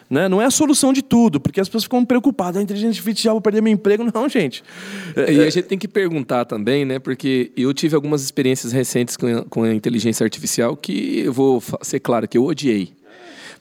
Né? Não é a solução de tudo, porque as pessoas ficam preocupadas. A inteligência artificial, vou perder meu emprego. Não, gente.
É, e a gente tem que perguntar também, né? porque eu tive algumas experiências recentes com a, com a inteligência artificial que eu vou ser claro que eu odiei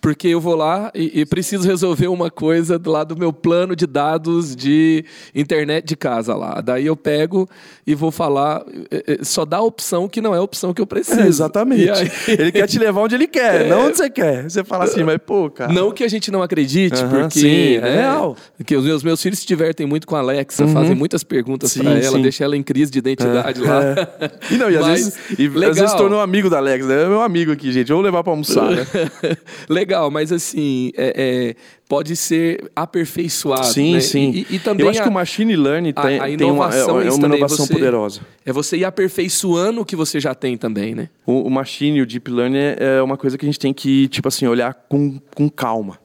porque eu vou lá e, e, preciso resolver uma coisa lá do meu plano de dados de internet de casa lá. Daí eu pego e vou falar, é, é, só dá a opção que não é a opção que eu preciso. É,
exatamente. Aí... Ele quer te levar onde ele quer, é... não onde você quer. Você fala assim, mas pô, cara.
Não que a gente não acredite, porque
sim, é real.
Que os meus, meus filhos se divertem muito com a Alexa, uh uhum. fazem muitas perguntas para ela, sim. deixa ela em crise de identidade lá.
É. E não, e às mas, vezes, e, às vezes tornou amigo da Alexa. É meu amigo aqui, gente. Vamos levar para almoçar, né?
legal, mas assim, é, é, pode ser aperfeiçoado.
Sim,
né?
sim.
E, e, também
Eu acho a, que o machine learning tem, a, a tem uma, é, é uma inovação você, poderosa.
É você ir aperfeiçoando o que você já tem também, né?
O, o machine, o deep learning é uma coisa que a gente tem que, tipo assim, olhar com, com calma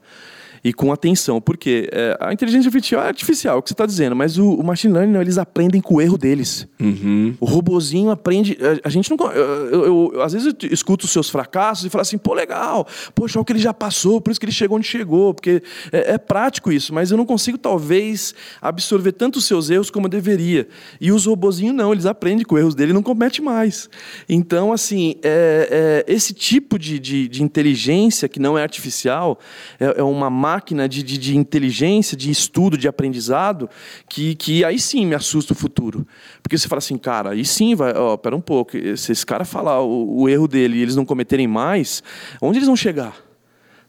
e com atenção. Porque é, a inteligência artificial é artificial, é o que você está dizendo, mas o, o, machine learning, eles aprendem com o erro deles.
Uhum.
O robozinho aprende. A, a gente não. Eu, eu, eu, às vezes eu escuto os seus fracassos e falo assim, pô, legal, poxa, o que ele já passou, por isso que ele chegou onde chegou, porque é, é prático isso, mas eu não consigo, talvez, absorver tanto os seus erros como eu deveria. E os robozinhos não, eles aprendem com erros dele e não cometem mais. Então, assim, é, é, esse tipo de, de, de, inteligência que não é artificial é, é uma máquina máquina de, de, de, inteligência, de estudo, de aprendizado, que, que aí sim me assusta o futuro. Porque você fala assim, cara, aí sim, vai, ó, pera um pouco, se esse cara falar o, o erro dele e eles não cometerem mais, onde eles vão chegar?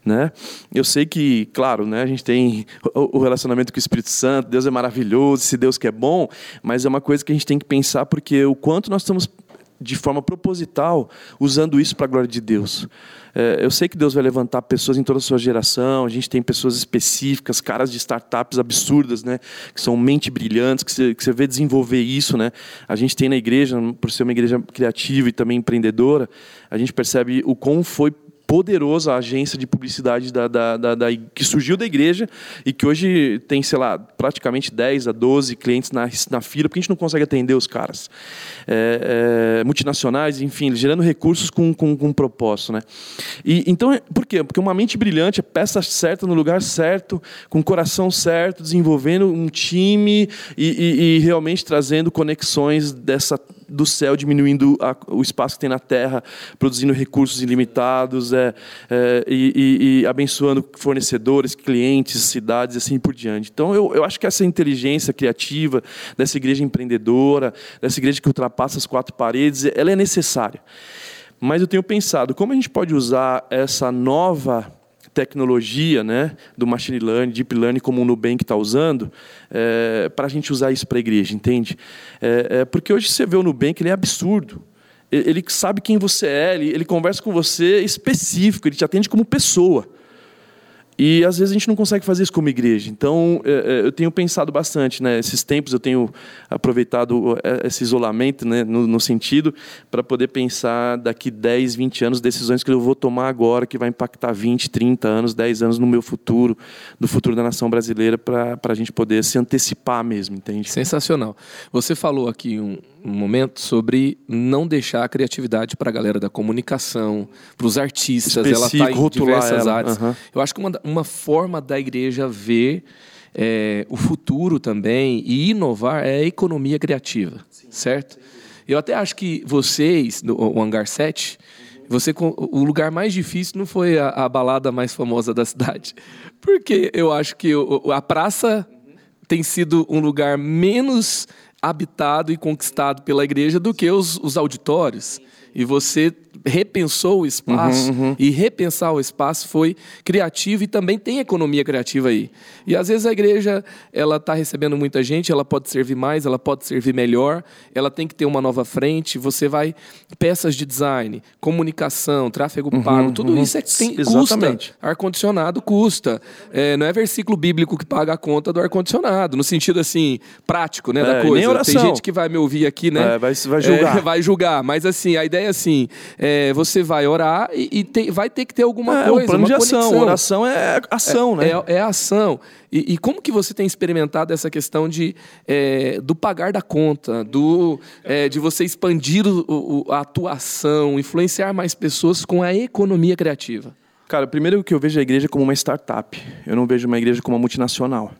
Né? Eu sei que, claro, né, a gente tem o relacionamento com o Espírito Santo, Deus é maravilhoso, esse Deus que é bom, mas é uma coisa que a gente tem que pensar porque o quanto nós estamos de forma proposital usando isso para a glória de Deus. É, eu sei que Deus vai levantar pessoas em toda a sua geração, a gente tem pessoas específicas, caras de startups absurdas, né, que são mente brilhantes, que você, que você vê desenvolver isso. Né? A gente tem na igreja, por ser uma igreja criativa e também empreendedora, a gente percebe o quão foi poderosa agência de publicidade da, da, da, da, que surgiu da igreja e que hoje tem, sei lá, praticamente 10 a 12 clientes na, na fila, porque a gente não consegue atender os caras. É, é, multinacionais, enfim, gerando recursos com, com, com um propósito. Né? E, então, por quê? Porque uma mente brilhante é peça certa no lugar certo, com o coração certo, desenvolvendo um time e, e, e realmente trazendo conexões dessa do céu, diminuindo a, o espaço que tem na terra, produzindo recursos ilimitados é, é, e, e, e, abençoando fornecedores, clientes, cidades e assim por diante. Então, eu, eu acho que essa inteligência criativa dessa igreja empreendedora, dessa igreja que ultrapassa as quatro paredes, ela é necessária. Mas eu tenho pensado, como a gente pode usar essa nova tecnologia né, do machine learning, deep learning, como o Nubank está usando, é, para a gente usar isso para a igreja, entende? É, é, porque hoje você vê o Nubank, ele é absurdo. Ele sabe quem você é, ele, ele conversa com você específico, ele te atende como pessoa. E às vezes a gente não consegue fazer isso como igreja. Então, é, é, eu tenho pensado bastante, né? Esses tempos eu tenho aproveitado é, esse isolamento, né? no, no sentido, para poder pensar daqui 10, 20 anos, decisões que eu vou tomar agora, que vai impactar 20, 30 anos, 10 anos no meu futuro, do futuro da nação brasileira, para a gente poder se antecipar mesmo, entende?
Sensacional. Você falou aqui um, um momento sobre não deixar a criatividade para a galera da comunicação, para os artistas, ela está em diversas ela. áreas. Uhum. Eu acho que uma, uma forma da igreja ver é, o futuro também e inovar é a economia criativa, Sim. certo? Eu até acho que vocês, o Hangar 7, você, o lugar mais difícil não foi a, a, balada mais famosa da cidade. Porque eu acho que a praça tem sido um lugar menos habitado e conquistado pela igreja do que os, os auditórios. E você repensou o espaço uhum, uhum. e repensar o espaço foi criativo e também tem economia criativa aí. E às vezes a igreja ela está recebendo muita gente, ela pode servir mais, ela pode servir melhor, ela tem que ter uma nova frente. Você vai peças de design, comunicação, tráfego uhum, pago, tudo uhum. isso é tem, custa. Ar condicionado custa. É, não é versículo bíblico que paga a conta do ar condicionado, no sentido assim prático, né, é, da coisa. Tem gente que vai me ouvir aqui, né?
É, vai, vai julgar,
é, vai julgar. Mas assim a ideia é assim. É, você vai orar e, e tem, vai ter que ter alguma
é,
coisa.
É um plano de
conexão.
ação. Oração é ação,
é,
né?
É, é ação. E, e, como que você tem experimentado essa questão de, é, do pagar da conta, do, é, de você expandir o, o, a atuação, influenciar mais pessoas com a economia criativa?
Cara, primeiro que eu vejo a igreja como uma startup. Eu não vejo uma igreja como uma multinacional.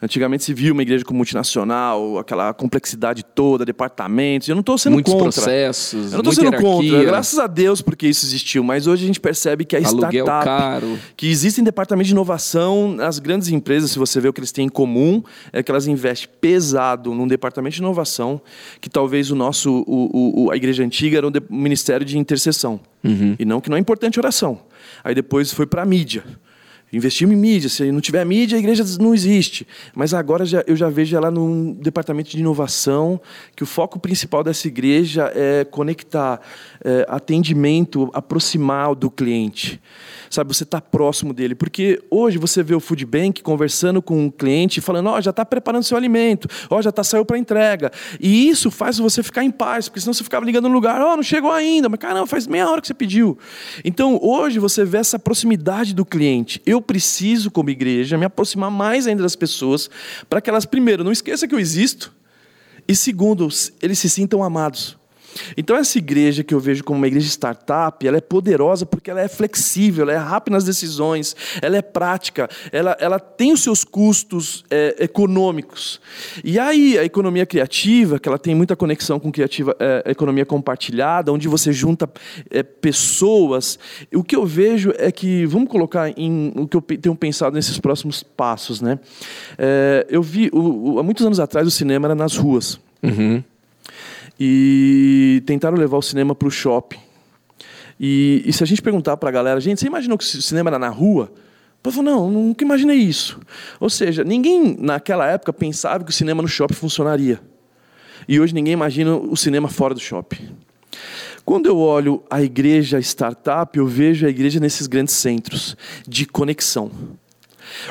Antigamente se via uma igreja como multinacional, aquela complexidade toda, departamentos. Eu não estou sendo
Muitos
contra.
processos,
Eu não estou sendo hierarquia. contra. Graças a Deus porque isso existiu. Mas hoje a gente percebe que a
Aluguel
startup,
caro.
que existem departamentos de inovação, as grandes empresas, se você vê o que eles têm em comum, é que elas investem pesado num departamento de inovação, que talvez o nosso, o, o a igreja antiga era um ministério de intercessão. Uhum. E não que não é importante oração. Aí depois foi para a mídia. Investimos em mídia. Se não tiver mídia, a igreja não existe. Mas agora já, eu já vejo ela num departamento de inovação, que o foco principal dessa igreja é conectar é, atendimento, aproximar do cliente sabe? Você está próximo dele. Porque hoje você vê o food bank conversando com um cliente, falando, ó, oh, já está preparando seu alimento, ó, oh, já está saiu para entrega. E isso faz você ficar em paz, porque senão você ficava ligando no lugar, ó, oh, não chegou ainda, mas caramba, faz meia hora que você pediu. Então, hoje você vê essa proximidade do cliente. Eu preciso, como igreja, me aproximar mais ainda das pessoas, para que elas, primeiro, não esqueçam que eu existo, e segundo, eles se sintam amados. Então essa igreja que eu vejo como uma igreja startup, ela é poderosa porque ela é flexível, ela é rápida nas decisões, ela é prática, ela, ela tem os seus custos é, econômicos. E aí a economia criativa, que ela tem muita conexão com criativa, é, economia compartilhada, onde você junta é, pessoas, o que eu vejo é que, vamos colocar em o que eu tenho pensado nesses próximos passos, né? É, eu vi, o, o, há muitos anos atrás o cinema era nas ruas.
Uhum
e tentaram levar o cinema para o shopping. E, e, se a gente perguntar para a galera, gente, você imaginou que o cinema era na rua? Eu falou, não, nunca imaginei isso. Ou seja, ninguém naquela época pensava que o cinema no shopping funcionaria. E hoje ninguém imagina o cinema fora do shopping. Quando eu olho a igreja startup, eu vejo a igreja nesses grandes centros de conexão.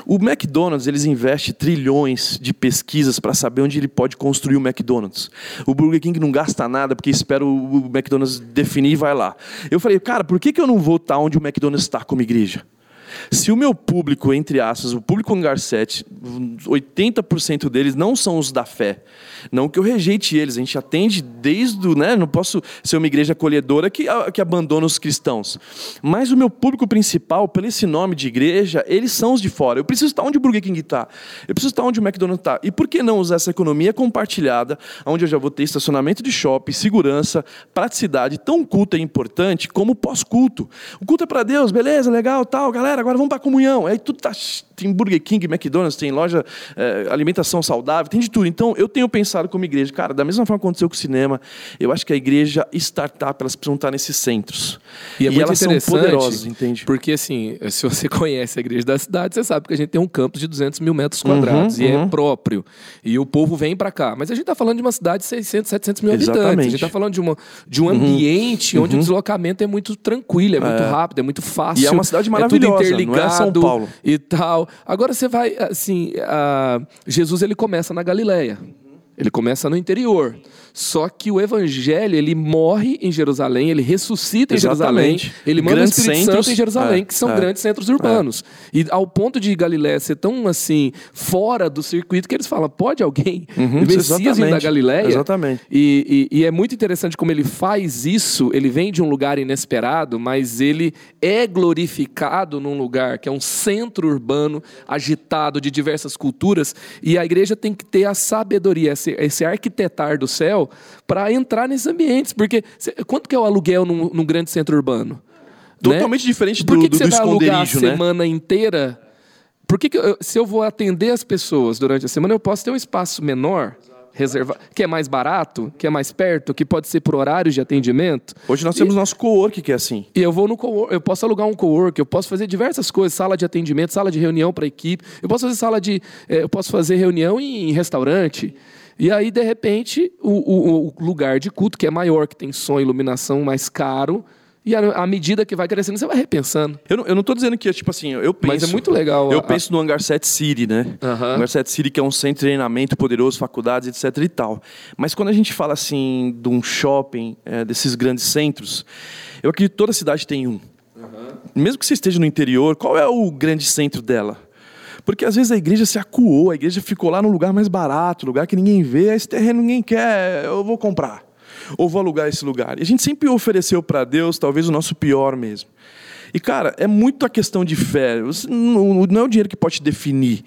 O McDonald's eles investem trilhões de pesquisas para saber onde ele pode construir o McDonald's. O Burger King não gasta nada porque espera o McDonald's definir e vai lá. Eu falei, cara, por que, que eu não vou estar onde o McDonald's está como igreja? Se o meu público, entre aspas, o público Hangar 7, 80% deles não são os da fé. Não que eu rejeite eles, a gente atende desde. Né, não posso ser uma igreja acolhedora que, que abandona os cristãos. Mas o meu público principal, pelo esse nome de igreja, eles são os de fora. Eu preciso estar onde o Burger King está. Eu preciso estar onde o McDonald's está. E por que não usar essa economia compartilhada, onde eu já vou ter estacionamento de shopping, segurança, praticidade, tão culta e importante como pós-culto? O culto é para Deus, beleza, legal, tal, galera agora vamos para a comunhão. Aí tudo está tem Burger King, McDonald's, tem loja, é, alimentação saudável, tem de tudo. Então, eu tenho pensado como igreja, cara, da mesma forma que aconteceu com o cinema, eu acho que a igreja startup, elas precisam estar nesses centros.
E é
e elas são poderosas, entende?
Porque, assim, se você conhece a igreja da cidade, você sabe que a gente tem um campus de 200 mil metros quadrados
Uhum,
e é
uhum.
próprio. E o povo vem para cá. Mas a gente está falando de uma cidade de 600, 700 mil habitantes. A
Exatamente. Uhum.
gente está falando de, uma, de um ambiente onde o deslocamento é muito tranquilo, é muito rápido, é muito fácil.
E é uma cidade
É
maravilhosa,
tudo
não é
interligado
São Paulo.
e tal. Agora você vai, assim, a- Jesus ele começa na Galileia. Ele começa no interior. Só que o evangelho, ele morre em Jerusalém, ele ressuscita em Jerusalém,
Exatamente.
ele manda
Grandes
o Espírito
centros,
Santo em Jerusalém,
é,
que são
é.
grandes centros urbanos. E ao ponto de Galiléia ser tão assim, fora do circuito, que eles falam: pode alguém,
Uhum,
Messias da. Galiléia?
Exatamente.
E, e- e é muito interessante como ele faz isso. Ele vem de um lugar inesperado, mas ele é glorificado num lugar que é um centro urbano agitado de diversas culturas. E a igreja tem que ter a sabedoria, esse, esse arquitetar do céu, para entrar nesses ambientes. Porque cê- quanto que é o aluguel num, num grande centro urbano?
Totalmente diferente
Por
do,
que, que
do,
você
do
vai alugar a
né?
semana inteira? Por que, que eu- se eu vou atender as pessoas durante a semana, eu posso ter um espaço menor, reservado, que é mais barato, que é mais perto, que pode ser por horários de atendimento?
Hoje nós temos nosso co-work que é assim.
E eu vou no cowork, eu posso alugar um cowork, eu posso fazer diversas coisas, sala de atendimento, sala de reunião para equipe, eu posso fazer sala de, eh, eu posso fazer reunião em restaurante. E aí de repente o, o- o lugar de culto que é maior, que tem som, e iluminação mais caro, e à medida que vai crescendo você vai repensando.
Eu não, eu não tô dizendo que, tipo assim, eu penso...
Mas é muito legal
Eu
a-
penso no Hangar 7 City, né?
Aham.
Hangar 7 City que é um centro de treinamento poderoso, faculdades, etc e tal. Mas quando a gente fala, assim, de um shopping, é, desses grandes centros, eu acredito que toda cidade tem um. Mesmo que você esteja no interior, qual é o grande centro dela? Porque às vezes a igreja se acuou, a igreja ficou lá no lugar mais barato, lugar que ninguém vê, esse terreno ninguém quer, eu vou comprar. Ou vou alugar esse lugar. E a gente sempre ofereceu para Deus talvez o nosso pior mesmo. E, cara, é muito a questão de fé. Não, é o dinheiro que pode te definir.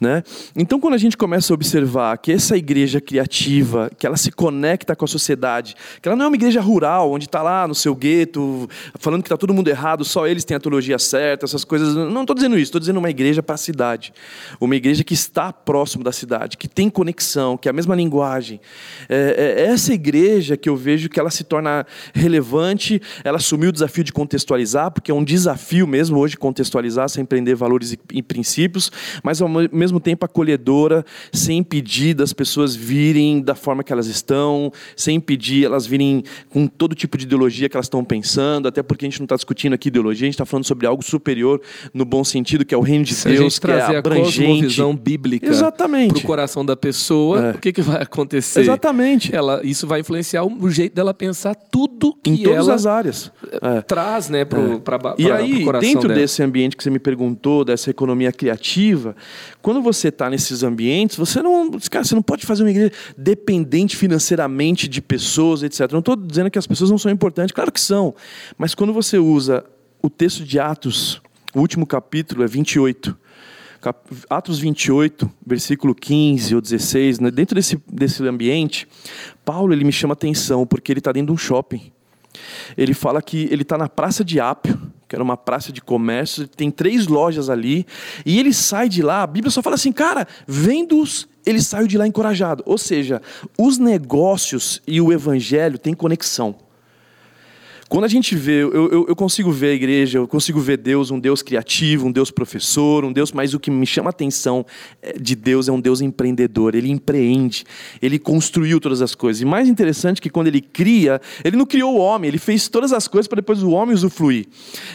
Né? Então, quando a gente começa a observar que essa igreja criativa, que ela se conecta com a sociedade, que ela não é uma igreja rural, onde está lá no seu gueto, falando que está todo mundo errado, só eles têm a teologia certa, essas coisas. Não estou dizendo isso, estou dizendo uma igreja para a cidade. Uma igreja que está próximo da cidade, que tem conexão, que é a mesma linguagem. É, é essa igreja que eu vejo que ela se torna relevante, ela assumiu o desafio de contextualizar, porque é um desafio mesmo hoje contextualizar, sem prender valores e, e princípios, mas ao me- mesmo tempo acolhedora, sem impedir das pessoas virem da forma que elas estão, sem impedir elas virem com todo tipo de ideologia que elas estão pensando, até porque a gente não está discutindo aqui ideologia, a gente está falando sobre algo superior no bom sentido, que é o reino de
Se a
Deus,
gente
que é
trazer a
abrangente.
cosmovisão bíblica
Exatamente.
para o coração da pessoa,
É.
o que, que vai acontecer?
Exatamente.
Ela, isso vai influenciar o jeito dela pensar tudo que
Em todas
ela
as áreas. É.
traz né, pro, pra,
E aí, dentro
dela.
desse ambiente que você me perguntou, dessa economia criativa, quando você está nesses ambientes, você não, cara, você não pode fazer uma igreja dependente financeiramente de pessoas, etc. Não estou dizendo que as pessoas não são importantes, claro que são. Mas quando você usa o texto de Atos, o último capítulo é 28. Cap- Atos 28, versículo 15 ou 16, né? dentro desse, desse ambiente, Paulo ele me chama atenção porque ele está dentro de um shopping. Ele fala que ele está na Praça de Ápio, que era uma praça de comércio, tem três lojas ali, e ele sai de lá, a Bíblia só fala assim, cara, vendo-os, ele saiu de lá encorajado. Ou seja, os negócios e o evangelho têm conexão. Quando a gente vê, eu, eu, eu consigo ver a igreja, eu consigo ver Deus, um Deus criativo, um Deus professor, um Deus, mas o que me chama a atenção é, de Deus é um Deus empreendedor, ele empreende, ele construiu todas as coisas. E mais interessante que quando ele cria, ele não criou o homem, ele fez todas as coisas para depois o homem usufruir.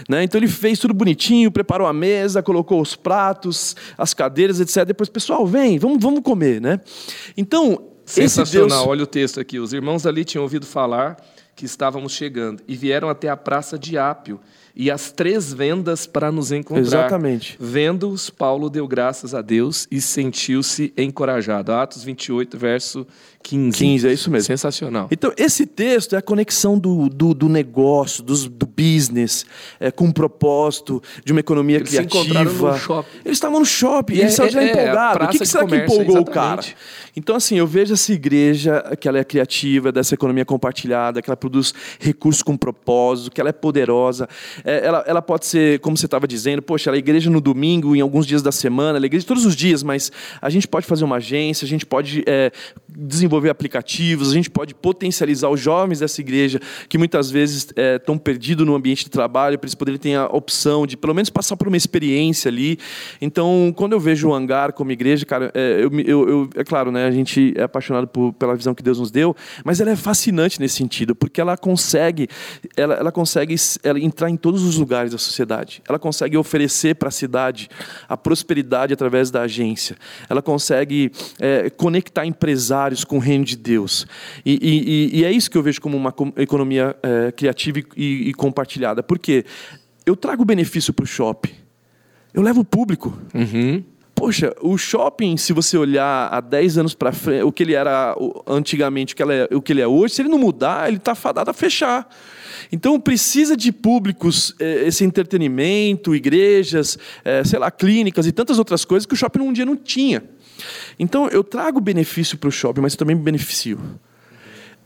Né? Então ele fez tudo bonitinho, preparou a mesa, colocou os pratos, as cadeiras, etc. Depois, pessoal, vem, vamos, vamos comer. Né? Então,
Sensacional,
Deus.
olha o texto aqui. Os irmãos ali tinham ouvido falar que estávamos chegando e vieram até a praça de Ápio e as três vendas para nos encontrar.
Exatamente.
Vendo-os, Paulo deu graças a Deus e sentiu-se encorajado. Atos 28, verso 15.
15, é isso mesmo.
Sensacional.
Então, esse texto é a conexão do, do, do negócio, dos, do business, é, com um propósito, de uma economia
Eles se
criativa.
encontraram no shopping.
Eles estavam no shopping,
E
eles
é-
de lá
é- é, a
empolgados. O que, que será que
comércio,
empolgou o cara?
exatamente.
Então, assim, eu vejo essa igreja, que ela é criativa, dessa economia compartilhada, que ela produz recursos com propósito, que ela é poderosa. É, ela, ela pode ser, como você estava dizendo, poxa, ela é igreja no domingo, em alguns dias da semana, ela é igreja todos os dias, mas a gente pode fazer uma agência, a gente pode é, desenvolver aplicativos, a gente pode potencializar os jovens dessa igreja que muitas vezes estão é, perdidos no ambiente de trabalho, para eles poderem ter a opção de pelo menos passar por uma experiência ali. Então, quando eu vejo o hangar como igreja, cara, é, eu, eu, eu, é claro, né, a gente é apaixonado por, pela visão que Deus nos deu, mas ela é fascinante nesse sentido, porque ela consegue, ela, ela consegue ela entrar em todos os lugares da sociedade. Ela consegue oferecer para a cidade a prosperidade através da agência. Ela consegue é, conectar empresários com o reino de Deus. E, e, e, é isso que eu vejo como uma economia é, criativa e, e compartilhada. Porque eu trago benefício para o shopping. Eu levo o público.
Uhum.
Poxa, o shopping, se você olhar há 10 anos para frente, o que ele era antigamente, o que, é, o que ele é hoje, se ele não mudar, ele está fadado a fechar. Então precisa de públicos, eh, esse entretenimento, igrejas, eh, sei lá, clínicas e tantas outras coisas que o shopping um dia não tinha. Então eu trago benefício para o shopping, mas também me beneficio.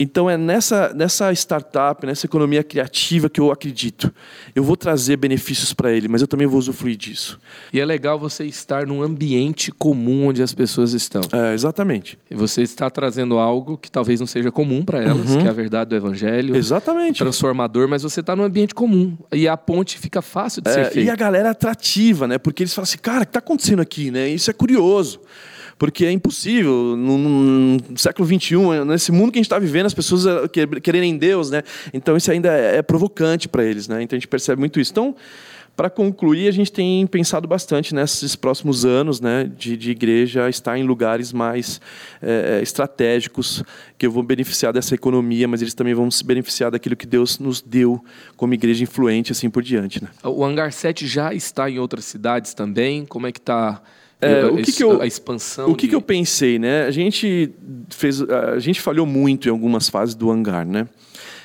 Então é nessa, nessa startup, nessa economia criativa que eu acredito. Eu vou trazer benefícios para ele, mas eu também vou usufruir disso.
E é legal você estar num ambiente comum onde as pessoas estão.
É, exatamente.
E você está trazendo algo que talvez não seja comum para elas, uhum. que é a verdade do evangelho.
Exatamente.
Transformador, mas você está num ambiente comum. E a ponte fica fácil de é, ser feita.
E a galera é atrativa, né? Porque eles falam assim, cara, o que está acontecendo aqui, né? Isso é curioso porque é impossível no, no, século XXI, nesse mundo que a gente está vivendo, as pessoas eh, quererem Deus, né? Então isso ainda é, é provocante para eles, né? Então a gente percebe muito isso. Então para concluir, a gente tem pensado bastante nesses próximos anos né, de, de igreja estar em lugares mais é, estratégicos, que vão beneficiar dessa economia, mas eles também vão se beneficiar daquilo que Deus nos deu como igreja influente, assim por diante. Né?
O Hangar 7 já está em outras cidades também? Como é que está
é, o que, que eu,
a expansão.
O que, de... que eu pensei, né? A gente fez, a gente falhou muito em algumas fases do hangar, né?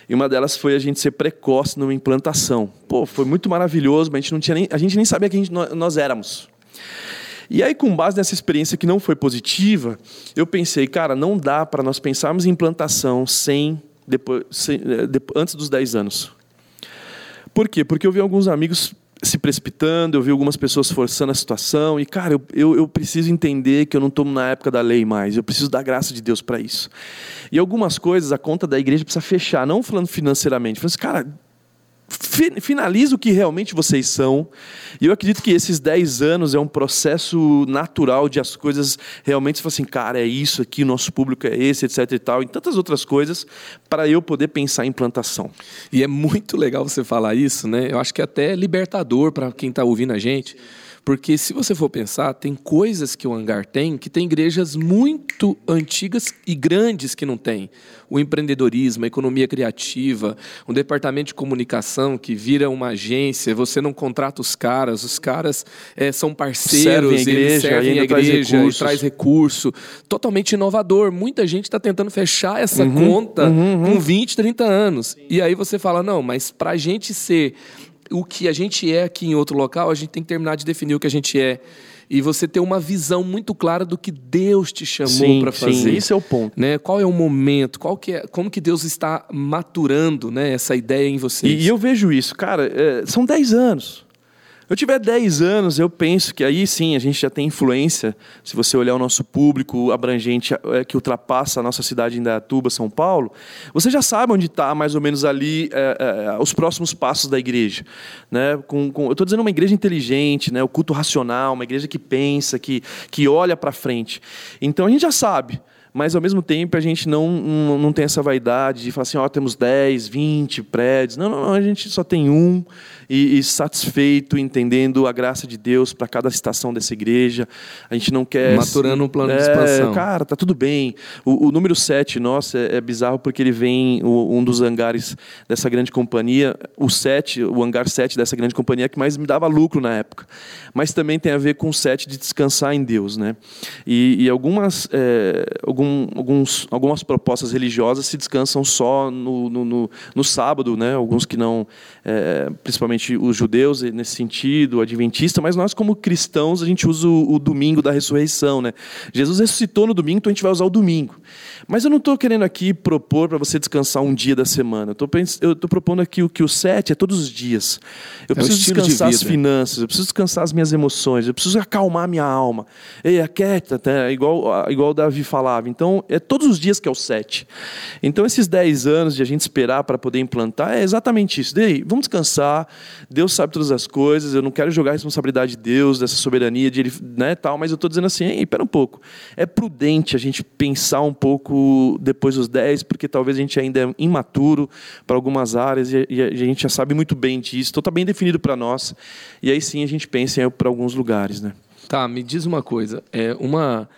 E uma delas foi a gente ser precoce numa implantação. Pô, foi muito maravilhoso, mas a gente não tinha nem, a gente nem sabia quem nós éramos. E aí, com base nessa experiência que não foi positiva, eu pensei, cara, não dá para nós pensarmos em implantação sem, depois, sem, eh, antes dos 10 anos. Por quê? Porque eu vi alguns amigos se precipitando, eu vi algumas pessoas forçando a situação, e, cara, eu, eu, eu preciso entender que eu não estou na época da lei mais, eu preciso da graça de Deus para isso. E algumas coisas, a conta da igreja precisa fechar, não falando financeiramente, falando assim, cara, finaliza o que realmente vocês são. E eu acredito que esses 10 anos é um processo natural de as coisas realmente se assim, cara, é isso aqui, nosso público é esse, etc e tal, e tantas outras coisas para eu poder pensar em implantação.
E é muito legal você falar isso, né? Eu acho que é até libertador para quem está ouvindo a gente. Porque se você for pensar, tem coisas que o hangar tem que tem igrejas muito antigas e grandes que não tem. O empreendedorismo, a economia criativa, um departamento de comunicação que vira uma agência, você não contrata os caras, os caras é, são parceiros, servem a igreja, servem a igreja traz, traz recurso. Totalmente inovador. Muita gente está tentando fechar essa uhum, conta uhum, uhum. com 20, 30 anos. E aí você fala, não, mas para a gente ser o que a gente é aqui em outro local, a gente tem que terminar de definir o que a gente é. E você ter uma visão muito clara do que Deus te chamou para fazer. Sim,
esse é o ponto.
Né? Qual é o momento? Qual que é, como que Deus está maturando né, essa ideia em você?
E, e, eu vejo isso, cara, é, são 10 anos eu tiver 10 anos, eu penso que aí sim a gente já tem influência. Se você olhar o nosso público abrangente é, que ultrapassa a nossa cidade em Dayatuba, São Paulo, você já sabe onde está mais ou menos ali é, é, os próximos passos da igreja. Né? Com, com, eu estou dizendo uma igreja inteligente, né? o culto racional, uma igreja que pensa, que, que olha para frente. Então a gente já sabe mas ao mesmo tempo a gente não, não, não tem essa vaidade de falar assim, ó, oh, temos 10, 20 prédios. Não, não, não, a gente só tem um e, e satisfeito, entendendo a graça de Deus para cada estação dessa igreja. A gente não quer.
Maturando um plano é, de expansão.
Cara, tá tudo bem. O, o número 7, nossa, é, é, bizarro porque ele vem, o, um dos hangares dessa grande companhia, o 7, o hangar 7 dessa grande companhia que mais me dava lucro na época. Mas também tem a ver com o 7 de descansar em Deus, né? E, e algumas, é, algumas algum, alguns, algumas propostas religiosas se descansam só no, no, no, no sábado, né? alguns que não, é, principalmente os judeus nesse sentido, o adventista, mas nós como cristãos a gente usa o, o domingo da ressurreição. Né? Jesus ressuscitou no domingo, então a gente vai usar o domingo. Mas eu não estou querendo aqui propor para você descansar um dia da semana. Eu estou propondo aqui o que o sete é todos os dias. Eu é preciso descansar de as finanças, eu preciso descansar as minhas emoções, eu preciso acalmar minha alma. Ei, aquieta, né? igual, igual o Davi falava. Então, é todos os dias que é o sete. Então, esses dez anos de a gente esperar para poder implantar é exatamente isso. Ei, vamos descansar. Deus sabe todas as coisas. Eu não quero jogar a responsabilidade de Deus, dessa soberania, de ele, né, tal, mas eu estou dizendo assim, espera um pouco. É prudente a gente pensar um pouco depois dos 10, porque talvez a gente ainda é imaturo para algumas áreas e a gente já sabe muito bem disso. Então está bem definido para nós. E aí sim a gente pensa para alguns lugares. Né?
Tá, me diz uma coisa. É uma,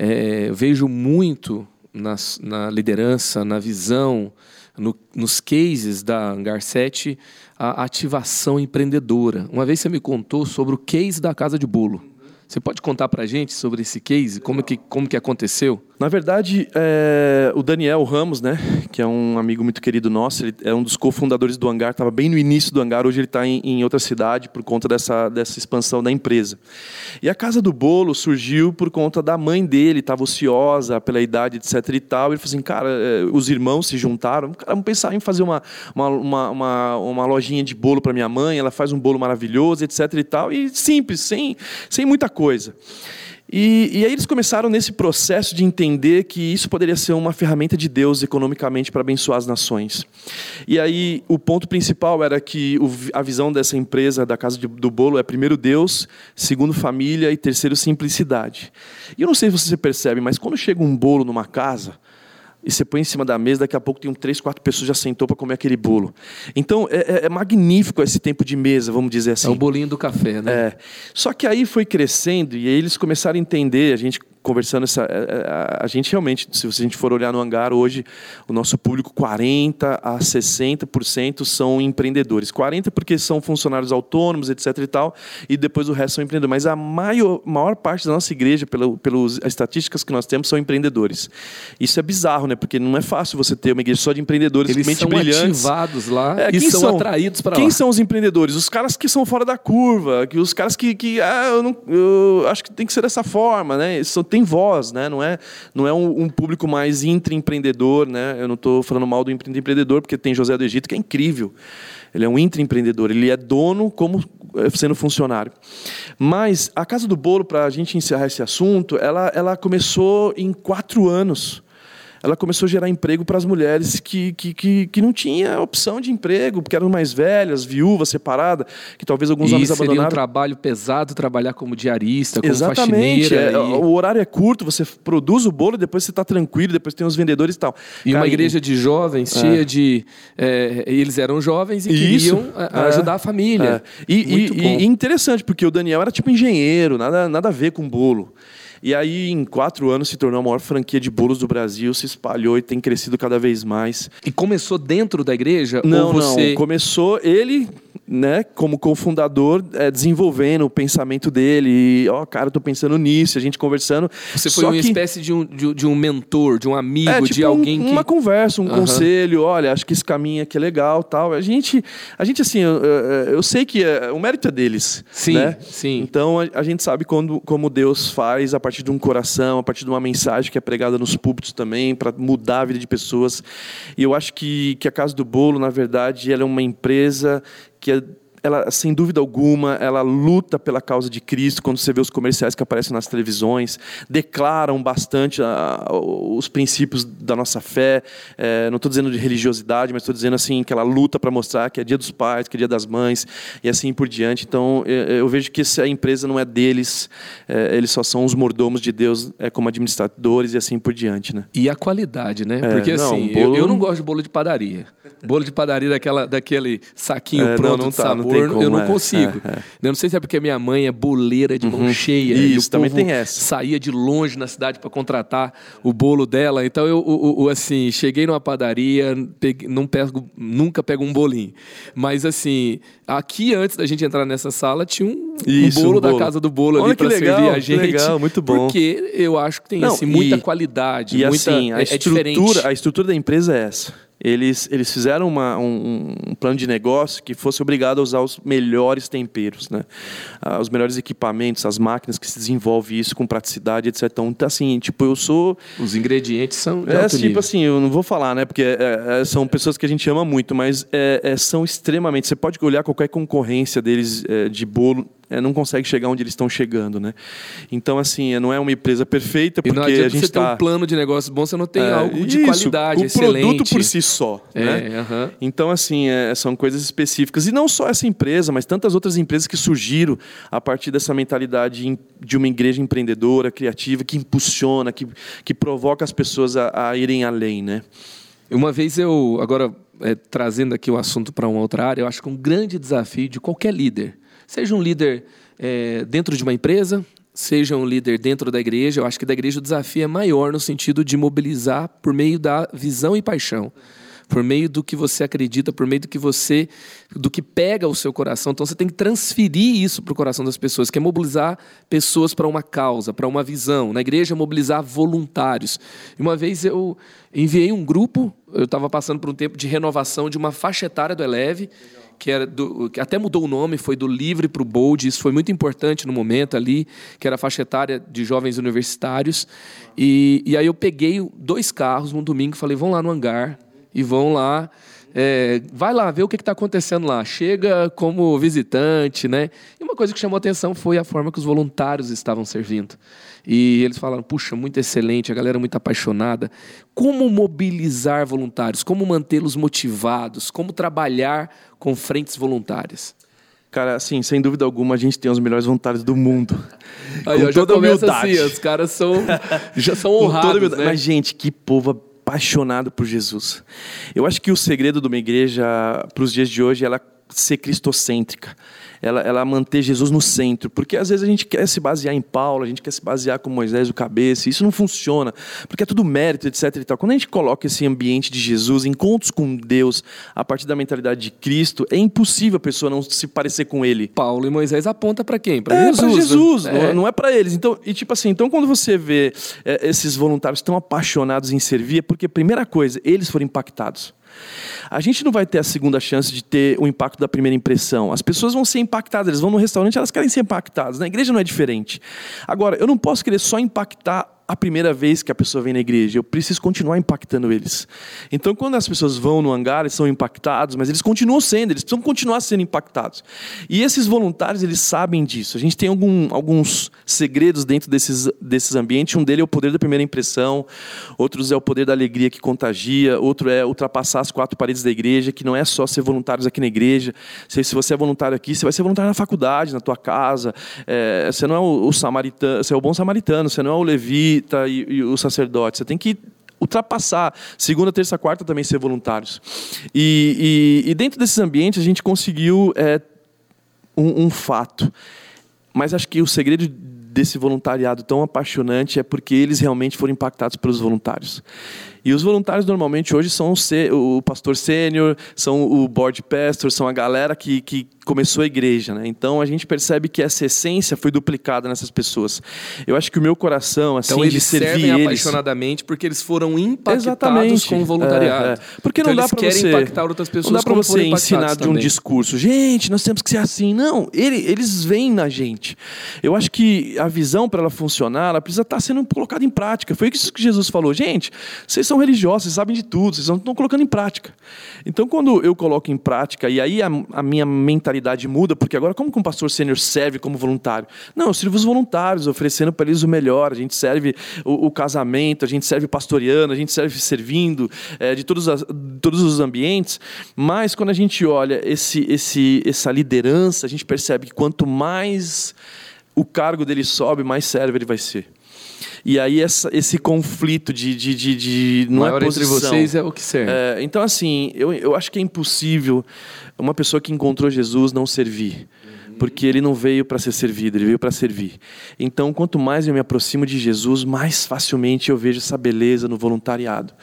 é, vejo muito na, na liderança, na visão, no, nos cases da Hangar 7, a ativação empreendedora. Uma vez você me contou sobre o case da Casa de Bolo. Você pode contar para a gente sobre esse case? Como que, como que aconteceu?
Na verdade, é, o Daniel Ramos, né, que é um amigo muito querido nosso, ele é um dos cofundadores do Hangar, estava bem no início do Hangar, hoje ele está em, em, outra cidade por conta dessa, dessa expansão da empresa. E a Casa do Bolo surgiu por conta da mãe dele, estava ociosa pela idade, etc e tal. Ele falou assim, cara, é, os irmãos se juntaram, cara, vamos pensar em fazer uma, uma, uma, uma, uma lojinha de bolo para minha mãe, ela faz um bolo maravilhoso, etc e tal, e simples, sem, sem muita coisa. E, e, aí eles começaram nesse processo de entender que isso poderia ser uma ferramenta de Deus economicamente para abençoar as nações. E aí o ponto principal era que o, a visão dessa empresa, da Casa de, do Bolo, é primeiro Deus, segundo família e terceiro simplicidade. E eu não sei se você percebe, mas quando chega um bolo numa casa, e você põe em cima da mesa, daqui a pouco tem um três, quatro pessoas já sentou para comer aquele bolo. Então é, é, é, magnífico esse tempo de mesa, vamos dizer assim. É
o bolinho do café, né?
É. Só que aí foi crescendo e aí eles começaram a entender, a gente conversando essa, a, é, é, a, gente realmente, se a gente for olhar no hangar hoje, o nosso público 40 a 60% são empreendedores. 40 porque são funcionários autônomos, etc e tal, e depois o resto são empreendedores. Mas a maior, maior parte da nossa igreja, pelo, pelas estatísticas que nós temos, são empreendedores. Isso é bizarro, né? Porque não é fácil você ter uma igreja só de empreendedores
Eles
mente
são
brilhantes.
ativados lá é, e são, são, atraídos para lá.
Quem são os empreendedores? Os caras que são fora da curva, que os caras que, que ah, eu, não, eu acho que tem que ser dessa forma, né? São, tem voz, né? Não é, não é um, um público mais intraempreendedor, né? Eu não estou falando mal do empreendedor, porque tem José do Egito, que é incrível. Ele é um intraempreendedor, ele é dono como eh, sendo funcionário. Mas a Casa do Bolo, para a gente encerrar esse assunto, ela, ela começou em quatro anos ela começou a gerar emprego para as mulheres que, que, que, que, não tinha opção de emprego, porque eram mais velhas, viúvas, separadas, que talvez alguns
e
homens
seria
abandonaram.
um trabalho pesado trabalhar como diarista, como
Exatamente.
faxineira.
É, e... O horário é curto, você produz o bolo, depois você está tranquilo, depois tem os vendedores e tal.
E Cara, uma igreja de jovens, é. cheia de... É, eles eram jovens e Isso. queriam é, ajudar a família.
É. E, e, e, interessante, porque o Daniel era tipo engenheiro, nada, nada a ver com bolo. E aí, em quatro anos, se tornou a maior franquia de bolos do Brasil, se espalhou e tem crescido cada vez mais.
E começou dentro da igreja?
Não,
você...
não. Começou ele né, como cofundador, é, desenvolvendo o pensamento dele. Ó, oh, cara, tô pensando nisso, a gente conversando.
Você foi uma que... espécie de um, de, de, um mentor, de um amigo, é, tipo de alguém
um,
que.
Uma conversa, um uhum. conselho. Olha, acho que esse caminho aqui é legal tal. A gente, a gente assim, eu, eu sei que é, o mérito é deles.
Sim,
né?
sim.
Então a, a, gente sabe quando, como Deus faz a partir de um coração, a partir de uma mensagem que é pregada nos púlpitos também, para mudar a vida de pessoas. E eu acho que, que a Casa do Bolo, na verdade, ela é uma empresa que é ela, sem dúvida alguma, ela luta pela causa de Cristo. Quando você vê os comerciais que aparecem nas televisões, declaram bastante a, a, os princípios da nossa fé. É, não estou dizendo de religiosidade, mas estou dizendo assim que ela luta para mostrar que é dia dos pais, que é dia das mães e assim por diante. Então, eu, eu vejo que essa empresa não é deles, é, eles só são os mordomos de Deus, é, como administradores e assim por diante, né?
E a qualidade, né? É, Porque não, assim, bolo... eu, eu, não gosto de bolo de padaria. Bolo de padaria daquela, daquele saquinho pronto não, não tá, de sabor
como,
eu não
é,
consigo.
é, é.
Eu não sei se é porque minha mãe é boleira de mão cheia.
Isso,
e
também tem essa.
Saía de longe na cidade para contratar o bolo dela. Então eu, o- o- assim, cheguei numa padaria, peguei- não pego, nunca pego um bolinho. Mas assim, aqui antes da gente entrar nessa sala tinha um, um
Isso,
bolo
um
da
bolo.
casa do bolo ali
Olha que
para servir a gente.
legal, muito bom.
Porque eu acho que tem
Não,
assim, muita
e-
qualidade,
E
muita,
assim, a
é, é diferente.
estrutura, a estrutura da empresa é essa. Eles, eles fizeram uma, um, um plano de negócio que fosse obrigado a usar os melhores temperos, né? Ah, os melhores equipamentos, as máquinas que se desenvolve isso com praticidade, etc. Então, assim, tipo, eu sou
Os ingredientes são
é tipo
nível.
assim, eu não vou falar, né? Porque é, é, são pessoas que a gente ama muito, mas é, é, são extremamente. Você pode olhar qualquer concorrência deles é, de bolo, é, não consegue chegar onde eles estão chegando, né? Então, assim, é, não é uma empresa perfeita, porque a gente
você ter
está.
um plano de negócio bom, você não tem algo de
isso,
qualidade
o
excelente.
produto por si só, né?
É, aham.
Então, assim, é, são coisas específicas. E não só essa empresa, mas tantas outras empresas que surgiram a partir dessa mentalidade de uma igreja empreendedora, criativa, que impulsiona, que, que provoca as pessoas a, a irem além, né?
Uma vez eu, agora é, trazendo aqui o assunto para uma outra área, eu acho que um grande desafio de qualquer líder, seja um líder é, dentro de uma empresa, seja um líder dentro da igreja, eu acho que da igreja o desafio é maior no sentido de mobilizar por meio da visão e paixão. Por meio do que você acredita, por meio do que você, do que pega o seu coração. Então você tem que transferir isso para o coração das pessoas, que é mobilizar pessoas para uma causa, para uma visão. Na igreja, mobilizar voluntários. Uma vez eu enviei um grupo, eu estava passando por um tempo de renovação de uma faixa etária do Eleve, que era do, que até mudou o nome, foi do livre para o bold. Isso foi muito importante no momento ali, que era a faixa etária de jovens universitários. E, e aí eu peguei dois carros num domingo e falei: vão lá no hangar e vão lá. É, vai lá ver o que está acontecendo lá. Chega como visitante, né? E uma coisa que chamou atenção foi a forma que os voluntários estavam servindo. E eles falaram: puxa, muito excelente, a galera muito apaixonada. Como mobilizar voluntários? Como mantê-los motivados? Como trabalhar com frentes voluntárias?
Cara, assim, sem dúvida alguma, a gente tem os melhores voluntários do mundo.
Aí,
Com
já
toda
começa
humildade.
assim, os caras são, já são honrados, né?
Mas, gente, que povo apaixonado por Jesus. Eu acho que o segredo de uma igreja para os dias de hoje é ela ser cristocêntrica. Ela, ela manter Jesus no centro. Porque às vezes a gente quer se basear em Paulo, a gente quer se basear com Moisés o cabeça, e isso não funciona, porque é tudo mérito, etc. E tal. Quando a gente coloca esse ambiente de Jesus, encontros com Deus, a partir da mentalidade de Cristo, é impossível a pessoa não se parecer com ele.
Paulo e Moisés aponta para quem? Para
É,
Jesus.
para
né?
Jesus, não,
É.
não é para eles. Então, e tipo assim, então quando você vê é, esses voluntários tão apaixonados em servir, é porque primeira coisa, eles foram impactados. A gente não vai ter a segunda chance de ter o impacto da primeira impressão. As pessoas vão ser impactadas, eles vão no restaurante, elas querem ser impactadas. Na igreja não é diferente. Agora, eu não posso querer só impactar a primeira vez que a pessoa vem na igreja, eu preciso continuar impactando eles. Então, quando as pessoas vão no hangar, eles são impactados, mas eles continuam sendo, eles precisam continuar sendo impactados. E esses voluntários, eles sabem disso. A gente tem algum, alguns segredos dentro desses, desses ambientes. Um deles é o poder da primeira impressão, outros é o poder da alegria que contagia, outro é ultrapassar as quatro paredes da igreja, que não é só ser voluntários aqui na igreja. Se, se você é voluntário aqui, você vai ser voluntário na faculdade, na tua casa. É, você não é o, o samaritano, você é o bom samaritano, você não é o levita e, e o sacerdote. Você tem que ultrapassar. Segunda, terça, quarta também ser voluntários. E, e, e dentro desses ambientes a gente conseguiu é, um, um fato. Mas acho que o segredo desse voluntariado tão apaixonante é porque eles realmente foram impactados pelos voluntários. E os voluntários normalmente hoje são o, pastor sênior, são o board pastor, são a galera que, que começou a igreja. Né? Então a gente percebe que essa essência foi duplicada nessas pessoas. Eu acho que o meu coração, assim,
Então
de
eles
servir
servem
eles...
apaixonadamente porque eles foram impactados
Exatamente.
com o voluntariado.
É, é. Porque
Então
não dá para
querem
você
impactar outras pessoas
Não dá para você ensinar
impactados
de um
também.
discurso. Gente, nós temos que ser assim. Não, ele- eles vêm na gente. Eu acho que a visão para ela funcionar, ela precisa estar sendo colocada em prática. Foi isso que Jesus falou. Gente, vocês são religiosos, vocês sabem de tudo, vocês não estão colocando em prática. Então, quando eu coloco em prática, e aí a, a minha mentalidade muda, porque agora, como que um pastor sênior serve como voluntário? Não, eu sirvo os voluntários, oferecendo para eles o melhor. A gente serve o, o casamento, a gente serve pastoreando, a gente serve servindo é, de todos, as- todos os ambientes. Mas quando a gente olha esse, esse, essa liderança, a gente percebe que quanto mais o cargo dele sobe, mais servo ele vai ser. E aí essa, esse conflito de, de, de, de
não é posição. entre vocês é o que serve.
É, então assim, eu, eu acho que é impossível uma pessoa que encontrou Jesus não servir porque ele não veio para ser servido, ele veio para servir. Então, quanto mais eu me aproximo de Jesus, mais facilmente eu vejo essa beleza no voluntariado.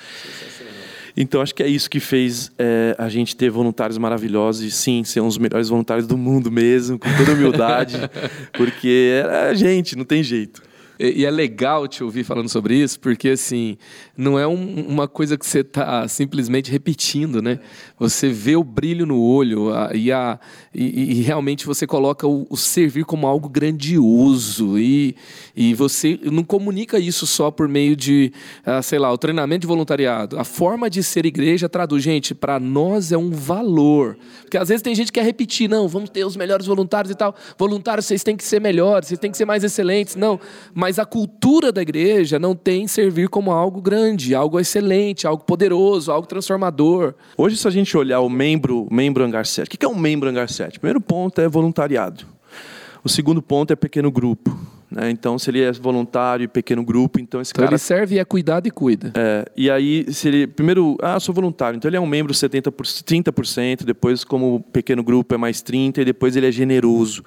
Então, acho que é isso que fez é, a gente ter voluntários maravilhosos e, sim, ser um dos melhores voluntários do mundo mesmo, com toda humildade, porque era a gente, não tem jeito.
E, é legal te ouvir falando sobre isso, porque assim, não é um, uma coisa que você está simplesmente repetindo, né? Você vê o brilho no olho a, e, a, e, e, realmente você coloca o, o, servir como algo grandioso e, e você não comunica isso só por meio de, uh, sei lá, o treinamento de voluntariado. A forma de ser igreja traduz, gente, para nós é um valor. Porque às vezes tem gente que quer repetir, não, vamos ter os melhores voluntários e tal. Voluntários, vocês têm que ser melhores, vocês têm que ser mais excelentes. Não, mas mas a cultura da igreja não tem servir como algo grande, algo excelente, algo poderoso, algo transformador.
Hoje, se a gente olhar o membro, membro Hangar 7, o que é um membro Hangar 7? O primeiro ponto é voluntariado. O segundo ponto é pequeno grupo. Né? Então, se ele é voluntário e pequeno grupo, então esse
então
cara...
ele serve e é cuidado e cuida.
É, e aí, se ele... Primeiro, ah, sou voluntário. Então, ele é um membro 70%, 30%, depois, como pequeno grupo, é mais 30%, e depois ele é generoso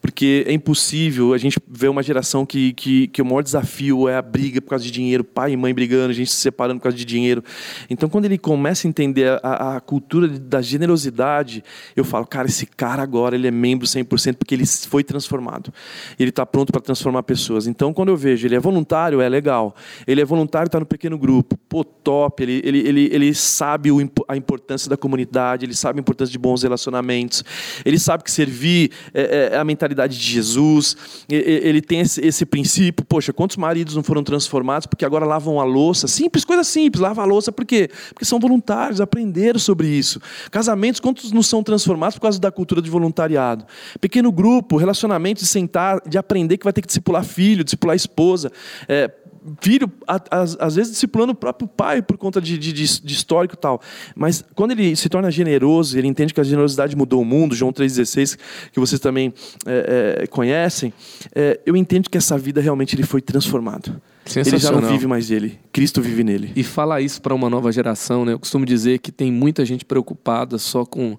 porque é impossível a gente ver uma geração que, que, que o maior desafio é a briga por causa de dinheiro, pai e mãe brigando, a gente se separando por causa de dinheiro. Então, quando ele começa a entender a, a cultura da generosidade, eu falo, cara, esse cara agora ele é membro 100% porque ele foi transformado. Ele está pronto para transformar pessoas. Então, quando eu vejo ele é voluntário, é legal. Ele é voluntário, está no pequeno grupo, pô, top. Ele, ele, ele, ele sabe o, a importância da comunidade, ele sabe a importância de bons relacionamentos, ele sabe que servir é, é, é a mentalidade mentalidade de Jesus, ele tem esse, esse, princípio, poxa, quantos maridos não foram transformados porque agora lavam a louça? Simples, coisa simples, lava a louça por quê? Porque são voluntários, aprenderam sobre isso. Casamentos, quantos não são transformados por causa da cultura de voluntariado? Pequeno grupo, relacionamento de sentar, de aprender que vai ter que discipular filho, discipular esposa, é, filho, às, vezes, discipulando o próprio pai por conta de, de, de, histórico e tal. Mas quando ele se torna generoso, ele entende que a generosidade mudou o mundo, João 3,16, que vocês também é, é, conhecem, é, eu entendo que essa vida realmente ele foi transformado. Ele já não vive mais ele, Cristo vive nele.
E falar isso para uma nova geração, né? Eu costumo dizer que tem muita gente preocupada só com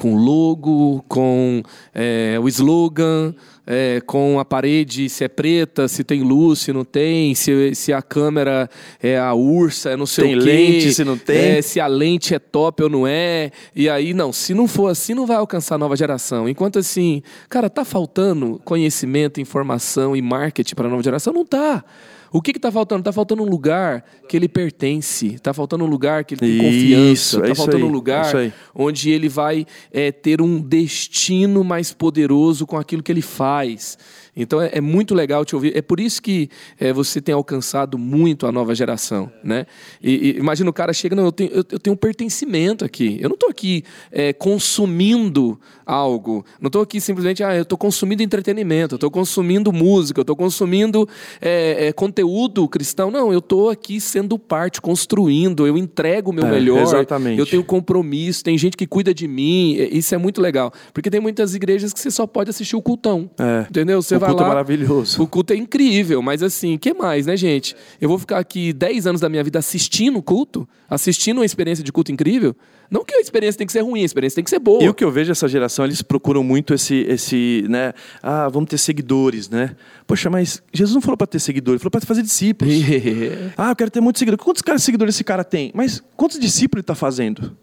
com logo, com é, o slogan, é, com a parede se é preta, se tem luz, se não tem, se, se a câmera é a ursa, é não sei
tem
o quê.
lente, se não tem.
É, se a lente é top ou não é. E aí, não, se não for assim, não vai alcançar a nova geração. Enquanto assim, cara, tá faltando conhecimento, informação e marketing para a nova geração? Não tá. O que está faltando? Está faltando um lugar que ele pertence, está faltando um lugar que ele tem confiança, está é faltando aí, um lugar é onde ele vai é, ter um destino mais poderoso com aquilo que ele faz. Então é, é, muito legal te ouvir. É por isso que é, você tem alcançado muito a nova geração, né? E, e imagina o cara chega, não, eu tenho, eu, eu tenho um pertencimento aqui. Eu não estou aqui é, consumindo algo. Não estou aqui simplesmente, ah, eu estou consumindo entretenimento, eu estou consumindo música, eu estou consumindo é, é, conteúdo cristão. Não, eu estou aqui sendo parte, construindo. Eu entrego o meu é, melhor.
Exatamente.
Eu tenho compromisso. Tem gente que cuida de mim. Isso é muito legal, porque tem muitas igrejas que você só pode assistir o cultão, entendeu? Você
vai culto é lá, é maravilhoso.
O culto é incrível, mas assim, que mais, né, gente? Eu vou ficar aqui 10 anos da minha vida assistindo o culto, assistindo uma experiência de culto incrível? Não que a experiência tem que ser ruim, a experiência tem que ser boa.
E o que eu vejo essa geração, eles procuram muito esse, esse né? Ah, vamos ter seguidores, né? Poxa, mas Jesus não falou para ter seguidores, falou para fazer discípulos. ah, eu quero ter muitos seguidores. Quantos caras seguidores esse cara tem? Mas quantos discípulos ele está fazendo?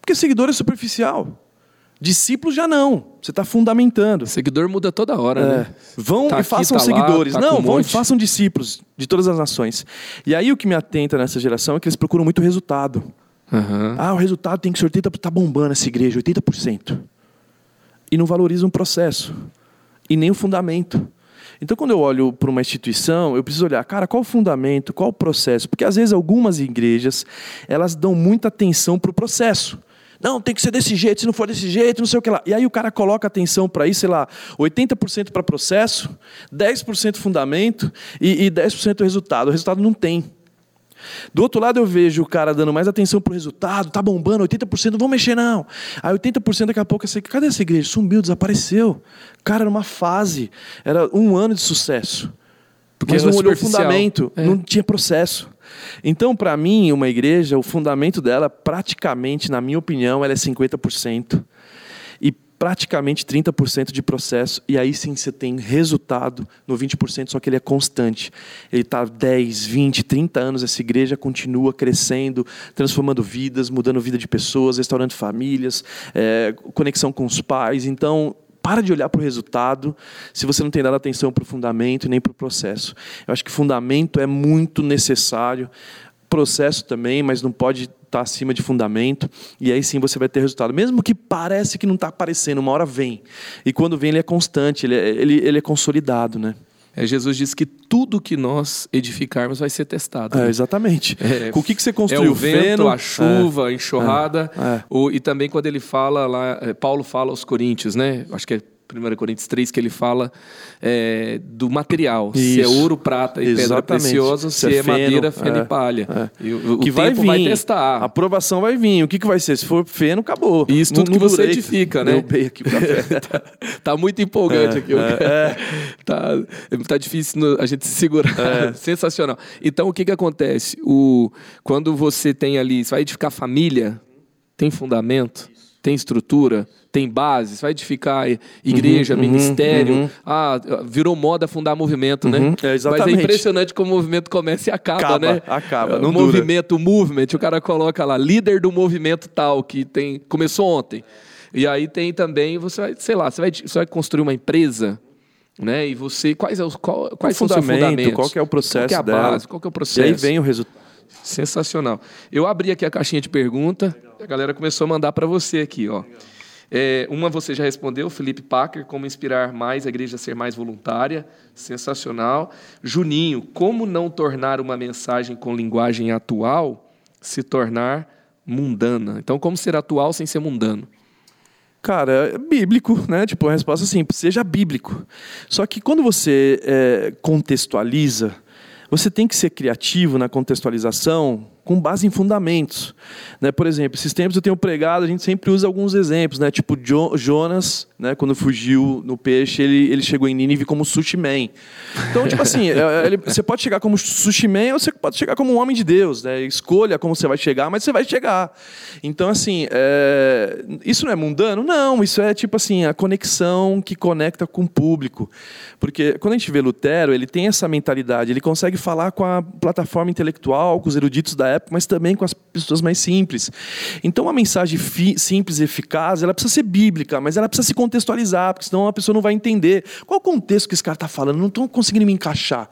Porque seguidor é superficial. Discípulos já não. Você está fundamentando.
Seguidor muda toda hora, é. né?
Vão tá e façam aqui, tá seguidores. Lá, tá não, vão e façam discípulos de todas as nações. E aí o que me atenta nessa geração é que eles procuram muito resultado. Uhum. Ah, o resultado tem que ser 80%. Está bombando essa igreja, 80%. E não valorizam o processo. E nem o fundamento. Então, quando eu olho para uma instituição, eu preciso olhar, cara, qual o fundamento, qual o processo? Porque às vezes algumas igrejas elas dão muita atenção para o processo. Não, tem que ser desse jeito, se não for desse jeito, não sei o que lá. E aí o cara coloca atenção para isso, sei lá, 80% para processo, 10% fundamento e, e 10% resultado. O resultado não tem. Do outro lado eu vejo o cara dando mais atenção para o resultado, tá bombando, 80%, não vão mexer não. Aí 80% daqui a pouco, assim, cadê essa igreja? Sumiu, desapareceu. Cara, era uma fase, era um ano de sucesso.
Porque
mas não olhou o fundamento,
É.
não tinha processo. Então, para mim, uma igreja, o fundamento dela, praticamente, na minha opinião, ela é 50% e praticamente 30% de processo. E aí sim você tem resultado no 20%, só que ele é constante. Ele está 10, 20, 30 anos, essa igreja continua crescendo, transformando vidas, mudando a vida de pessoas, restaurando famílias, é, conexão com os pais. Então, para de olhar para o resultado se você não tem dado atenção para o fundamento e nem para o processo. Eu acho que fundamento é muito necessário, processo também, mas não pode estar acima de fundamento, e aí sim você vai ter resultado. Mesmo que parece que não está aparecendo, uma hora vem. E quando vem, ele é constante, ele é, ele, ele é consolidado. Né?
É, Jesus disse que tudo que nós edificarmos vai ser testado.
É,
né?
exatamente.
É,
Com o que, que você
É
construiu?
o vento, a chuva, a enxurrada.
é.
O- e também quando ele fala lá, é, Paulo fala aos Coríntios, né? Acho que é 1 Coríntios 3 que ele fala é, do material. Se é
Isso.
ouro, prata e pedra
Exatamente.
preciosa, se, é,
feno,
madeira, feno
é,
e palha.
é.
E o, o
que vai
tempo
vir.
vai testar.
A aprovação vai vir. O que, que vai ser? Se for feno, acabou.
Isso tudo
não
que você edifica, né?
Derrubei aqui o café.
tá muito empolgante
É,
aqui. o
é,
cara. Tá, tá difícil a gente se segurar.
É.
Sensacional. Então, o que, que acontece? O, quando você tem ali, você vai edificar família, tem fundamento, tem estrutura, tem base, você vai edificar igreja,
Uhum,
ministério.
uhum.
Ah, virou moda fundar movimento, né?
Uhum, é,
Mas é
exatamente.
impressionante como o movimento começa e acaba,
Acaba,
né?
acaba,
O
não dura.
movimento, o movement, o cara coloca lá, líder do movimento tal, que tem começou ontem. E aí tem também, você vai, sei lá, você vai, você vai construir uma empresa, né? E você, quais, é os, qual, quais são os fundamentos?
qual que é o processo
Qual que é a
dela?
base? Qual que é o
e
processo?
aí vem o resultado.
Sensacional. Eu abri aqui a caixinha de pergunta, a galera começou a mandar para você aqui, ó. É, uma você já respondeu, Felipe Packer, como inspirar mais a igreja a ser mais voluntária, sensacional. Juninho, como não tornar uma mensagem com linguagem atual se tornar mundana? Então, como ser atual sem ser mundano?
Cara, é bíblico, né? Tipo, a resposta é simples, seja bíblico. Só que quando você é, contextualiza, você tem que ser criativo na contextualização com base em fundamentos. Né? Por exemplo, esses tempos eu tenho pregado, a gente sempre usa alguns exemplos, né? tipo Jo- Jonas, né? quando fugiu no peixe, ele, ele chegou em Nínive como sushi man. Então, tipo assim, é, ele- você pode chegar como sushi man ou você pode chegar como um homem de Deus. Né? Escolha como você vai chegar, mas você vai chegar. Então, assim, é, isso não é mundano? Não, isso é tipo assim, a conexão que conecta com o público. Porque quando a gente vê Lutero, ele tem essa mentalidade, ele consegue falar com a plataforma intelectual, com os eruditos da época, mas também com as pessoas mais simples. Então, uma mensagem simples e eficaz, ela precisa ser bíblica, mas ela precisa se contextualizar, porque senão a pessoa não vai entender. Qual o contexto que esse cara está falando? Não estou conseguindo me encaixar.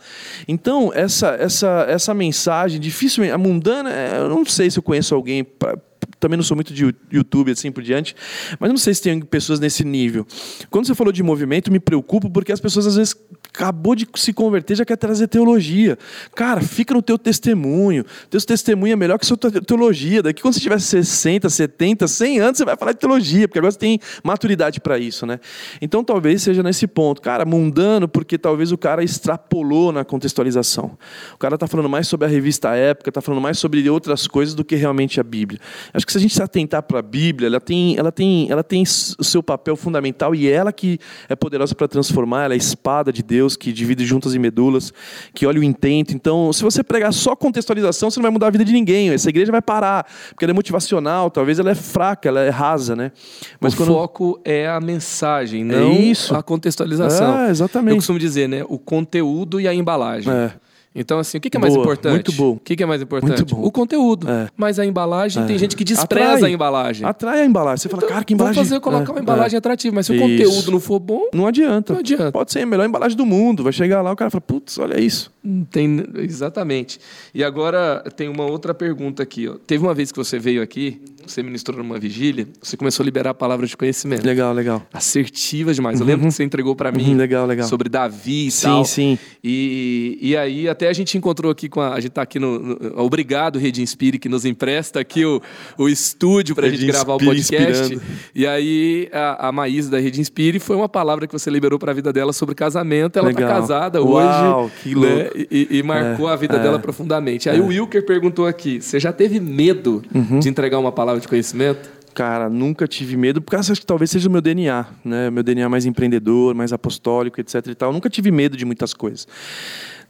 Então, essa, essa, essa mensagem, dificilmente, a mundana, é, eu não sei se eu conheço alguém pra- também não sou muito de YouTube assim por diante, mas não sei se tem pessoas nesse nível. Quando você falou de movimento, me preocupo porque as pessoas às vezes acabou de se converter já quer trazer teologia. Cara, fica no teu testemunho. Teu testemunho é melhor que sua te- teologia. Daqui quando você tiver 60, 70, 100 anos, você vai falar de teologia, porque agora você tem maturidade para isso, né? Então talvez seja nesse ponto. Cara, mundano porque talvez o cara extrapolou na contextualização. O cara está falando mais sobre a revista Época, está falando mais sobre outras coisas do que realmente a Bíblia. Acho que se a gente se atentar para a Bíblia, ela tem, ela tem, ela tem o seu papel fundamental e ela que é poderosa para transformar. Ela é a espada de Deus que divide juntas e medulas, que olha o intento. Então, se você pregar só contextualização, você não vai mudar a vida de ninguém. Essa igreja vai parar, porque ela é motivacional. Talvez ela é fraca, ela é rasa, né?
o foco é a mensagem,
É
não
isso.
a contextualização.
É, exatamente.
Eu costumo dizer, né? O conteúdo e a embalagem.
É.
Então, assim, o que que é mais
Boa,
importante?
muito bom.
O que que é mais importante?
Muito bom.
O conteúdo.
É.
Mas a embalagem, tem gente que despreza
Atrai.
a embalagem.
Atrai a embalagem. Você fala, cara, que embalagem.
Vamos fazer, colocar
É,
uma embalagem
é.
atrativa. Mas se o
Isso.
conteúdo não for bom,
Não adianta.
Não adianta.
Pode ser a melhor embalagem do mundo. Vai chegar lá, o cara fala, putz, olha isso.
não tem. Exatamente. E agora tem uma outra pergunta aqui. Ó. Teve uma vez que você veio aqui, você ministrou numa vigília, você começou a liberar a palavra de conhecimento.
Legal, legal.
Assertiva demais. Eu lembro que você entregou para mim
Uhum, legal, legal.
sobre Davi e
Sim,
tal.
sim.
E, e aí até a gente encontrou aqui com a. A gente tá aqui no. no- obrigado, Rede Inspire, que nos empresta aqui o, o estúdio para a gente
Rede
gravar o
Inspire
podcast.
inspirando.
E aí a, a Maísa da Rede Inspire foi uma palavra que você liberou para a vida dela sobre casamento. Ela está
Legal.
casada
Uau,
hoje.
que
né?
louco.
E, e marcou
É,
a vida
é,
dela profundamente. Aí o Wilker perguntou aqui: você já teve medo
Uhum.
de entregar uma palavra de conhecimento?
Cara, nunca tive medo, porque acho que talvez seja o meu DNA, né? Meu DNA mais empreendedor, mais apostólico, etc e tal. Eu nunca tive medo de muitas coisas.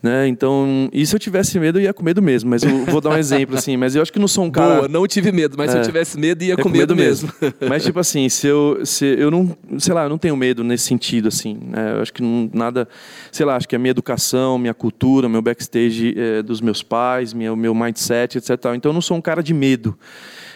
Né? Então, e se eu tivesse medo, eu ia com medo mesmo. Mas eu vou dar um exemplo, assim. Mas eu acho que não sou um cara.
Boa, não tive medo, mas é, se eu é. tivesse medo, ia, com, com medo, medo mesmo. mesmo.
mas, tipo assim, se eu, se eu não. Sei lá, eu não tenho medo nesse sentido, assim. Né? Eu acho que não, nada. Sei lá, acho que a minha educação, minha cultura, meu backstage é, dos meus pais, minha, o meu mindset, etc. Então, eu não sou um cara de medo.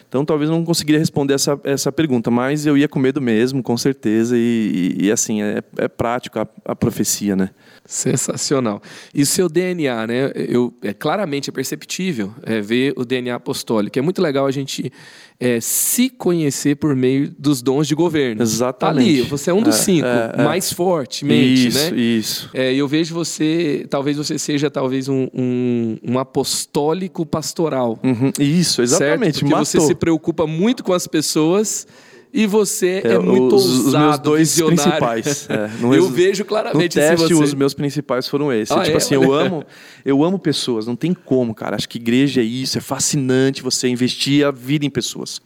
Então, talvez não conseguiria responder essa, essa pergunta, mas eu ia com medo mesmo, com certeza, e, e, e assim, é, é prático a, a profecia, né?
Sensacional. E o seu DNA, né? Eu, é, claramente é perceptível é, ver o DNA apostólico. É muito legal a gente é, se conhecer por meio dos dons de governo.
Exatamente.
Ali, você é um dos é, cinco, é, é. mais fortemente,
isso,
né?
Isso,
é, eu vejo você, talvez você seja talvez um, um, um apostólico pastoral.
Uhum, isso, exatamente.
Certo? Porque
Matou.
você se preocupa muito com as pessoas e você é, é muito os, ousado,
os meus dois visionário. principais.
É, eu vejo claramente
no teste, você... os meus principais foram esses. Ah, tipo é? assim, eu amo, eu amo pessoas, não tem como, cara. Acho que igreja é isso, é fascinante você investir a vida em pessoas.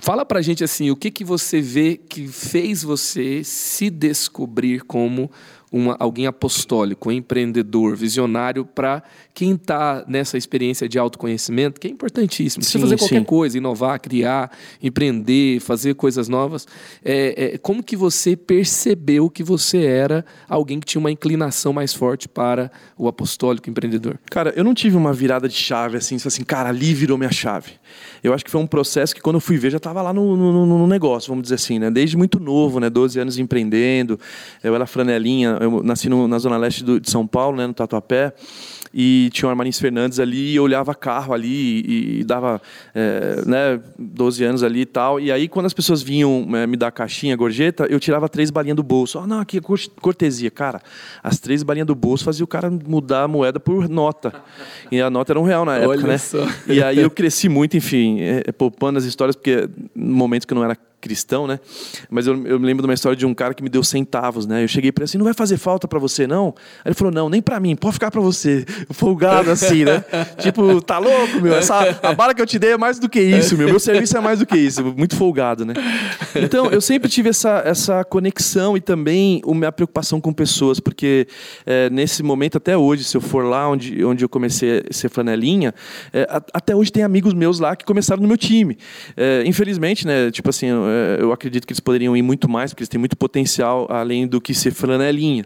Fala pra gente assim, o que que você vê que fez você se descobrir como uma, alguém apostólico, empreendedor, visionário para quem está nessa experiência de autoconhecimento, que é importantíssimo. Sim, Você fazer qualquer sim. coisa, inovar, criar, empreender, fazer coisas novas. É, é, como que você percebeu que você era alguém que tinha uma inclinação mais forte para o apostólico empreendedor?
Cara, eu não tive uma virada de chave assim, assim, cara, ali virou minha chave. Eu acho que foi um processo que quando eu fui ver já estava lá no, no, no, negócio, vamos dizer assim, né? Desde muito novo, né? 12 anos empreendendo, eu era franelinha, eu nasci no, na zona leste do, de São Paulo, né, no Tatuapé, e tinha o Armarins Fernandes ali, e eu olhava carro ali e, e dava é, né, 12 anos ali e tal. E aí, quando as pessoas vinham é, me dar caixinha, gorjeta, eu tirava três balinhas do bolso. Ah, oh, não, aqui é cortesia. Cara, as três balinhas do bolso fazia o cara mudar a moeda por nota. E a nota era um real na época, Olha né? Só. E aí eu cresci muito, enfim, é, poupando as histórias, porque no momento que eu não era cristão, né? Mas eu, eu me lembro de uma história de um cara que me deu centavos, né? Eu cheguei para ele assim, não vai fazer falta para você, não? Aí ele falou, não, nem para mim, pode ficar para você. Folgado assim, né? tipo, tá louco, meu? Essa, a bala que eu te dei é mais do que isso, meu. Meu serviço é mais do que isso. Muito folgado, né? Então, eu sempre tive essa, essa conexão e também a minha preocupação com pessoas, porque é, nesse momento, até hoje, se eu for lá onde, onde eu comecei a ser flanelinha, é, até hoje tem amigos meus lá que começaram no meu time. É, infelizmente, né? Tipo assim, eu acredito que eles poderiam ir muito mais, porque eles têm muito potencial além do que ser flanelinha.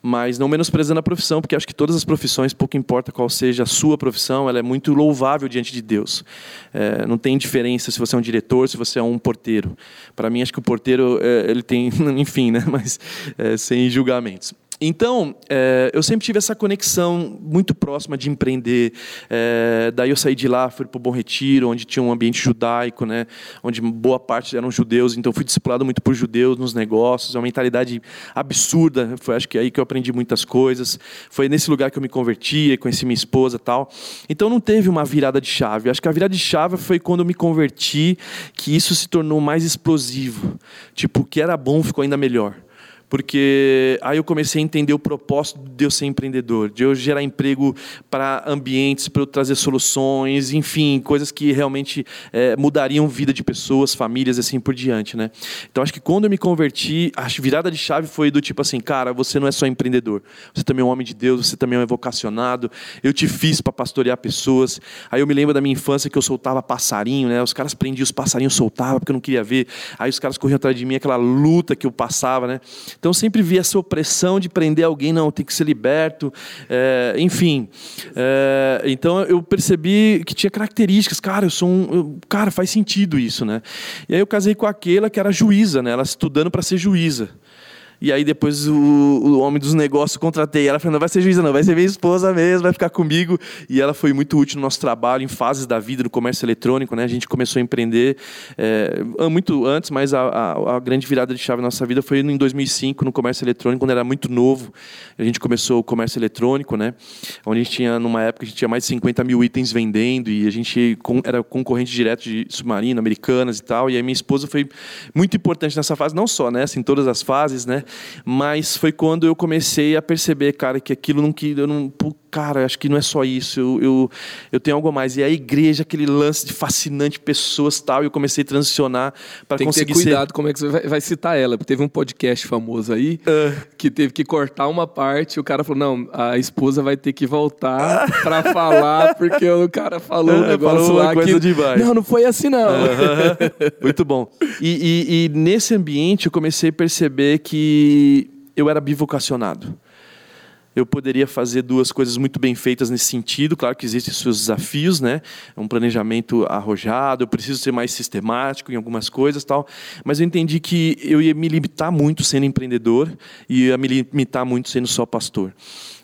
Mas não menosprezando a profissão, porque acho que todas as profissões, pouco importa qual seja a sua profissão, ela é muito louvável diante de Deus. É, não tem diferença se você é um diretor, se você é um porteiro. Para mim, acho que o porteiro é, ele tem, enfim, né? Mas é, sem julgamentos. Então, é, eu sempre tive essa conexão muito próxima de empreender. É, daí eu saí de lá, fui para o Bom Retiro, onde tinha um ambiente judaico, né, onde boa parte eram judeus. Então, fui discipulado muito por judeus nos negócios, uma mentalidade absurda. Foi acho que aí que eu aprendi muitas coisas. Foi nesse lugar que eu me converti, conheci minha esposa tal. Então, não teve uma virada de chave. Acho que a virada de chave foi quando eu me converti, que isso se tornou mais explosivo. Tipo, o que era bom ficou ainda melhor porque aí eu comecei a entender o propósito de eu ser empreendedor, de eu gerar emprego para ambientes, para eu trazer soluções, enfim, coisas que realmente é, mudariam vida de pessoas, famílias, assim por diante, né? Então acho que quando eu me converti, a virada de chave foi do tipo assim, cara, você não é só empreendedor, você também é um homem de Deus, você também é um vocacionado. Eu te fiz para pastorear pessoas. Aí eu me lembro da minha infância que eu soltava passarinho, né? Os caras prendiam os passarinhos, soltava porque eu não queria ver. Aí os caras corriam atrás de mim, aquela luta que eu passava, né? Então sempre vi essa opressão de prender alguém, não, tem que ser liberto, é, enfim. É, então eu percebi que tinha características, cara, eu sou um. Eu, cara, faz sentido isso, né? E aí eu casei com aquela que era juíza, né? Ela estudando para ser juíza. E aí depois o, o homem dos negócios contratei ela, falou, não vai ser juíza não, vai ser minha esposa mesmo, vai ficar comigo. E ela foi muito útil no nosso trabalho, em fases da vida, no comércio eletrônico, né? A gente começou a empreender é, muito antes, mas a, a, a, grande virada de chave na nossa vida foi em 2005, no comércio eletrônico, quando era muito novo. A gente começou o comércio eletrônico, né? Onde a gente tinha, numa época, a gente tinha mais de 50 mil itens vendendo e a gente era concorrente direto de Submarino, Americanas e tal. E aí minha esposa foi muito importante nessa fase, não só, né? Assim, em todas as fases, né? Mas foi quando eu comecei a perceber, cara, que aquilo não que eu não cara, acho que não é só isso, eu, eu, eu tenho algo a mais. E a igreja, aquele lance de fascinante pessoas tal, e eu comecei a transicionar para conseguir
que ter cuidado ser... como é que você vai, vai, citar ela. Teve um podcast famoso aí uh. que teve que cortar uma parte, e o cara falou, não, a esposa vai ter que voltar uh. para falar, porque o cara falou uh, um negócio falou lá
coisa
que...
Demais.
Não, não foi assim não.
Muito bom. E, e, e nesse ambiente eu comecei a perceber que eu era bivocacionado. Eu poderia fazer duas coisas muito bem feitas nesse sentido. Claro que existem seus desafios, né? Um planejamento arrojado. Eu preciso ser mais sistemático em algumas coisas, tal. Mas eu entendi que eu ia me limitar muito sendo empreendedor e ia me limitar muito sendo só pastor.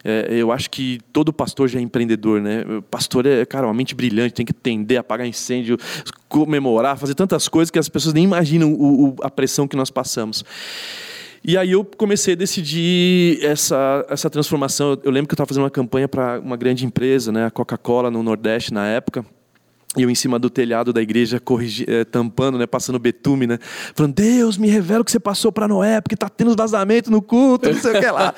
É, eu acho que todo pastor já é empreendedor, né? Pastor é, cara, uma mente brilhante, tem que tender, apagar incêndio, comemorar, fazer tantas coisas que as pessoas nem imaginam o, o, a pressão que nós passamos. E aí eu comecei a decidir essa, essa transformação. Eu lembro que eu estava fazendo uma campanha para uma grande empresa, né, a Coca-Cola no Nordeste na época e eu em cima do telhado da igreja, corrigi, é, tampando, né, passando betume, né, falando, Deus, me revela o que você passou para Noé, porque tá tendo vazamento no culto, não sei o que lá.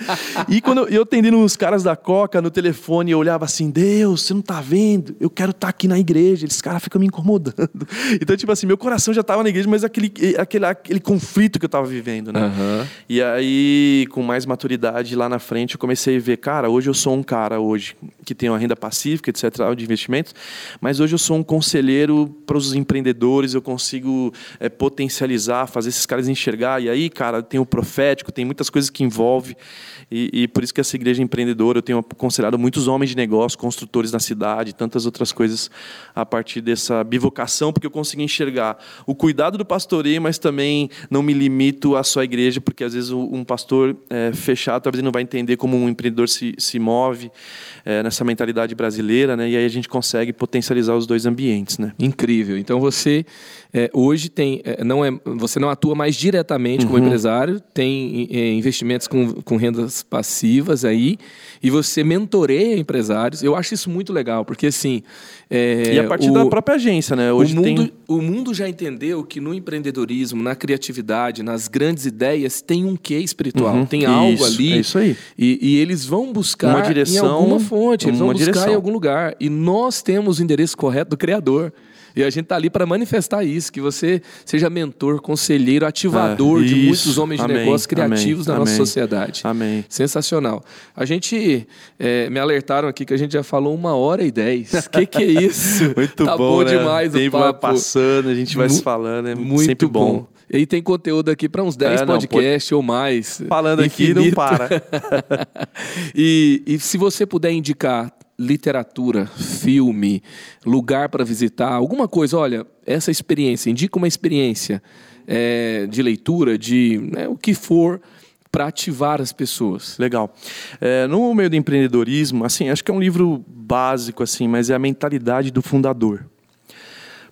e quando eu atendendo os caras da Coca no telefone, eu olhava assim, Deus, você não tá vendo? Eu quero estar tá aqui na igreja. Eles, caras, ficam me incomodando. Então, tipo assim, meu coração já estava na igreja, mas aquele, aquele, aquele conflito que eu estava vivendo, né? Uhum. E aí, com mais maturidade lá na frente, eu comecei a ver, cara, hoje eu sou um cara hoje que tem uma renda pacífica, etc., de investimentos, mas hoje eu sou um conselheiro para os empreendedores, eu consigo é, potencializar, fazer esses caras enxergar. E aí, cara, tem o profético, tem muitas coisas que envolve. E, e, por isso que essa igreja empreendedora, eu tenho aconselhado muitos homens de negócio, construtores na cidade, tantas outras coisas a partir dessa bivocação, porque eu consigo enxergar o cuidado do pastoreio, mas também não me limito à sua igreja, porque às vezes um pastor é, fechado talvez não vai entender como um empreendedor se, se move é, nessa mentalidade brasileira, né? E aí a gente consegue potencializar os dois ambientes, né?
Incrível. Então você é, hoje tem, é, não é, você não atua mais diretamente uhum. como empresário, tem é, investimentos com, com rendas passivas aí, e você mentoreia empresários. Eu acho isso muito legal, porque assim.
É, e a partir o, da própria agência, né? Hoje
o mundo,
tem...
o mundo já entendeu que no empreendedorismo, na criatividade, nas grandes ideias, tem um quê espiritual, uhum. tem algo
isso,
ali.
É isso aí.
E, e, eles vão buscar
uma direção,
em alguma fonte, eles vão buscar
direção.
em algum lugar. E nós temos o endereço correto do Criador. E a gente está ali para manifestar isso, que você seja mentor, conselheiro, ativador de muitos homens Amém. de negócios criativos Amém. na nossa sociedade.
Amém.
Sensacional. A gente é, me alertaram aqui que a gente já falou uma hora e dez. O que, que é isso?
muito
tá
bom, bom
né? demais o,
tempo
papo.
vai passando, a gente vai se falando, é muito sempre bom. bom.
E tem conteúdo aqui para uns 10 é, podcasts ou mais.
Falando infinito. aqui não para.
e, e se você puder indicar literatura, filme, lugar para visitar, alguma coisa, olha, essa experiência, indica uma experiência é, de leitura, de né, o que for para ativar as pessoas.
Legal. É, no meio do empreendedorismo, assim, acho que é um livro básico, assim, mas é a mentalidade do fundador.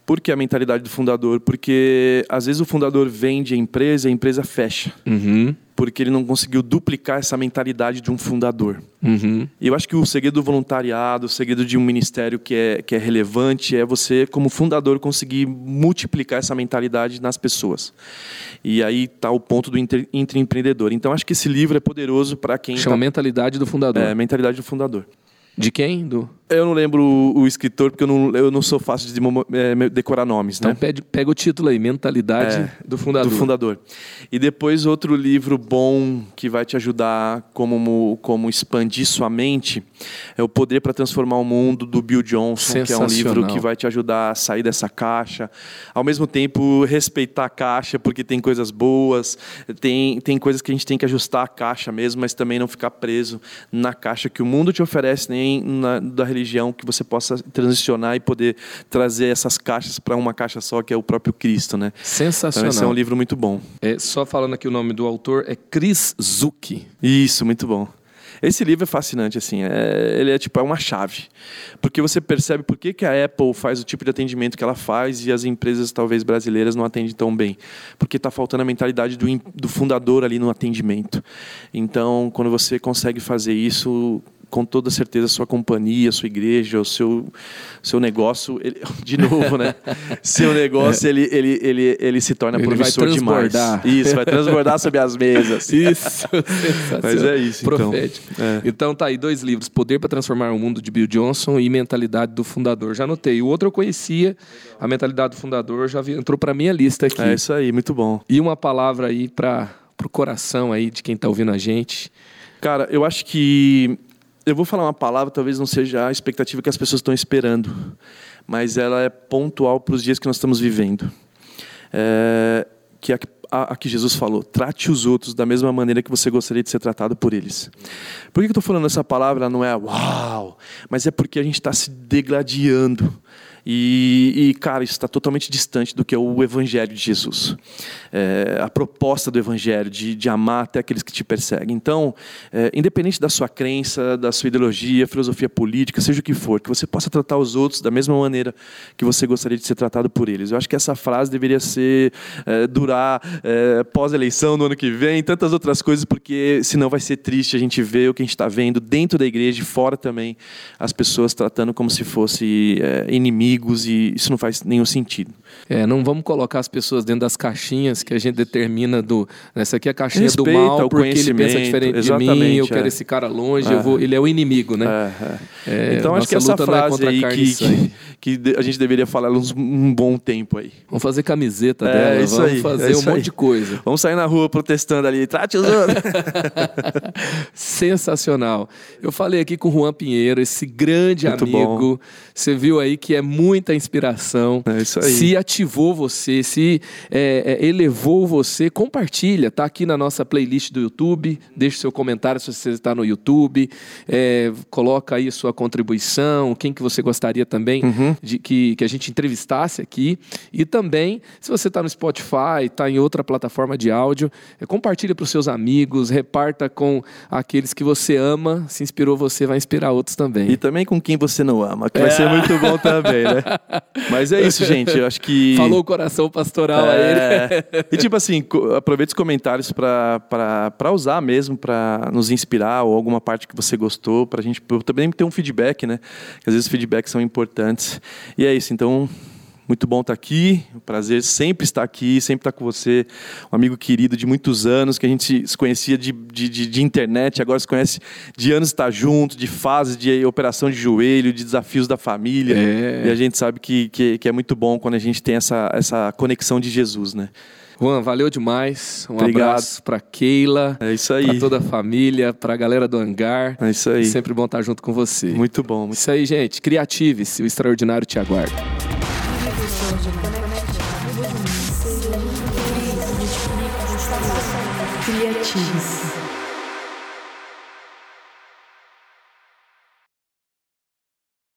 Por que a mentalidade do fundador? Porque às vezes o fundador vende a empresa e a empresa fecha.
Uhum
porque ele não conseguiu duplicar essa mentalidade de um fundador.
Uhum.
E eu acho que o segredo do voluntariado, o segredo de um ministério que é, que é relevante, é você, como fundador, conseguir multiplicar essa mentalidade nas pessoas. E aí está o ponto do intraempreendedor. Então, acho que esse livro é poderoso para quem.
Chama
tá...
Mentalidade do Fundador.
É, Mentalidade do Fundador.
De quem? Do...
Eu não lembro o, o escritor, porque eu não, eu não sou fácil de é, decorar nomes.
Então
né?
pede, pega o título aí, Mentalidade é, do Fundador.
Do Fundador. E depois outro livro bom que vai te ajudar como, como expandir sua mente é O Poder para Transformar o Mundo, do Bill Johnson, que é um livro que vai te ajudar a sair dessa caixa. Ao mesmo tempo, respeitar a caixa, porque tem coisas boas, tem, tem coisas que a gente tem que ajustar a caixa mesmo, mas também não ficar preso na caixa que o mundo te oferece, nem na, da religião religião que você possa transicionar e poder trazer essas caixas para uma caixa só, que é o próprio Cristo, né?
Sensacional.
Então, esse é um livro muito bom.
É, só falando aqui o nome do autor, é Chris Zucchi.
Isso, muito bom. Esse livro é fascinante, assim, é, ele é tipo é uma chave, porque você percebe por que, que a Apple faz o tipo de atendimento que ela faz e as empresas talvez brasileiras não atendem tão bem, porque está faltando a mentalidade do, do fundador ali no atendimento. Então, quando você consegue fazer isso, com toda certeza a sua companhia, a sua igreja, o seu, seu negócio, ele, de novo, né? seu negócio é. ele, ele, ele, ele se torna ele promissor demais. Isso, vai transbordar sobre as mesas.
Isso,
Mas é isso,
então. Profético. então. É. Então tá aí dois livros, Poder para transformar o mundo de Bill Johnson e Mentalidade do Fundador. Já anotei. O outro eu conhecia, a Mentalidade do Fundador já entrou para minha lista aqui.
É isso aí, muito bom.
E uma palavra aí para o coração aí de quem está ouvindo a gente.
Cara, eu acho que eu vou falar uma palavra, talvez não seja a expectativa que as pessoas estão esperando, mas ela é pontual para os dias que nós estamos vivendo. É, que a, a, a, que Jesus falou: trate os outros da mesma maneira que você gostaria de ser tratado por eles. Por que eu estou falando essa palavra? Ela não é uau, mas é porque a gente está se degladiando e, e cara, isso está totalmente distante do que é o Evangelho de Jesus. É, a proposta do Evangelho de, de, amar até aqueles que te perseguem. Então, é, independente da sua crença, da sua ideologia, filosofia política, seja o que for, que você possa tratar os outros da mesma maneira que você gostaria de ser tratado por eles. Eu acho que essa frase deveria ser é, durar é, pós-eleição no ano que vem, tantas outras coisas, porque senão vai ser triste a gente ver o que a gente está vendo dentro da igreja e fora também as pessoas tratando como se fosse é, inimigo amigos e isso não faz nenhum sentido.
É, não vamos colocar as pessoas dentro das caixinhas que a gente determina do. Essa aqui é a caixinha Respeita do mal, porque ele pensa diferente de mim, eu quero é. esse cara longe, é. vou, ele é o inimigo, né?
É, é. então acho que essa é frase aí que, que, que, a gente deveria falar uns, um bom tempo aí.
Vamos fazer camiseta dela, vamos aí, fazer um monte aí. de coisa.
Vamos sair na rua protestando ali, trate os.
Sensacional. Eu falei aqui com o Juan Pinheiro, esse grande Muito amigo. Bom. Você viu aí que é muita inspiração.
É isso aí.
Se ativou você, se é, é, elevou você, compartilha. Tá aqui na nossa playlist do YouTube. Deixe seu comentário se você está no YouTube. É, coloca aí a sua contribuição, quem que você gostaria também uhum. de que, que a gente entrevistasse aqui. E também, se você está no Spotify, está em outra plataforma de áudio, é, compartilha para os seus amigos, reparta com aqueles que você ama. Se inspirou você, vai inspirar outros também.
E também com quem você não ama, que vai ser muito bom também, né? Mas é isso, gente. Eu acho que.
Falou o coração pastoral é... a
ele. e tipo assim, aproveite os comentários para usar mesmo, para nos inspirar, ou alguma parte que você gostou, para a gente também ter um feedback, né? Às vezes os feedbacks são importantes. E é isso, então. Muito bom estar aqui, um prazer sempre estar aqui, sempre estar com você, um amigo querido de muitos anos, que a gente se conhecia de, de, de, de internet, agora se conhece de anos estar junto, de fases de operação de joelho, de desafios da família. É. E a gente sabe que, que, que, é muito bom quando a gente tem essa, essa conexão de Jesus, né?
Juan, valeu demais. Um Obrigado. abraço para Keila,
é isso aí.
para toda a família, para a galera do hangar.
É isso aí.
Sempre bom estar junto com você.
Muito bom. Muito
isso aí, gente. Criative-se, o extraordinário te aguarda. Criativos.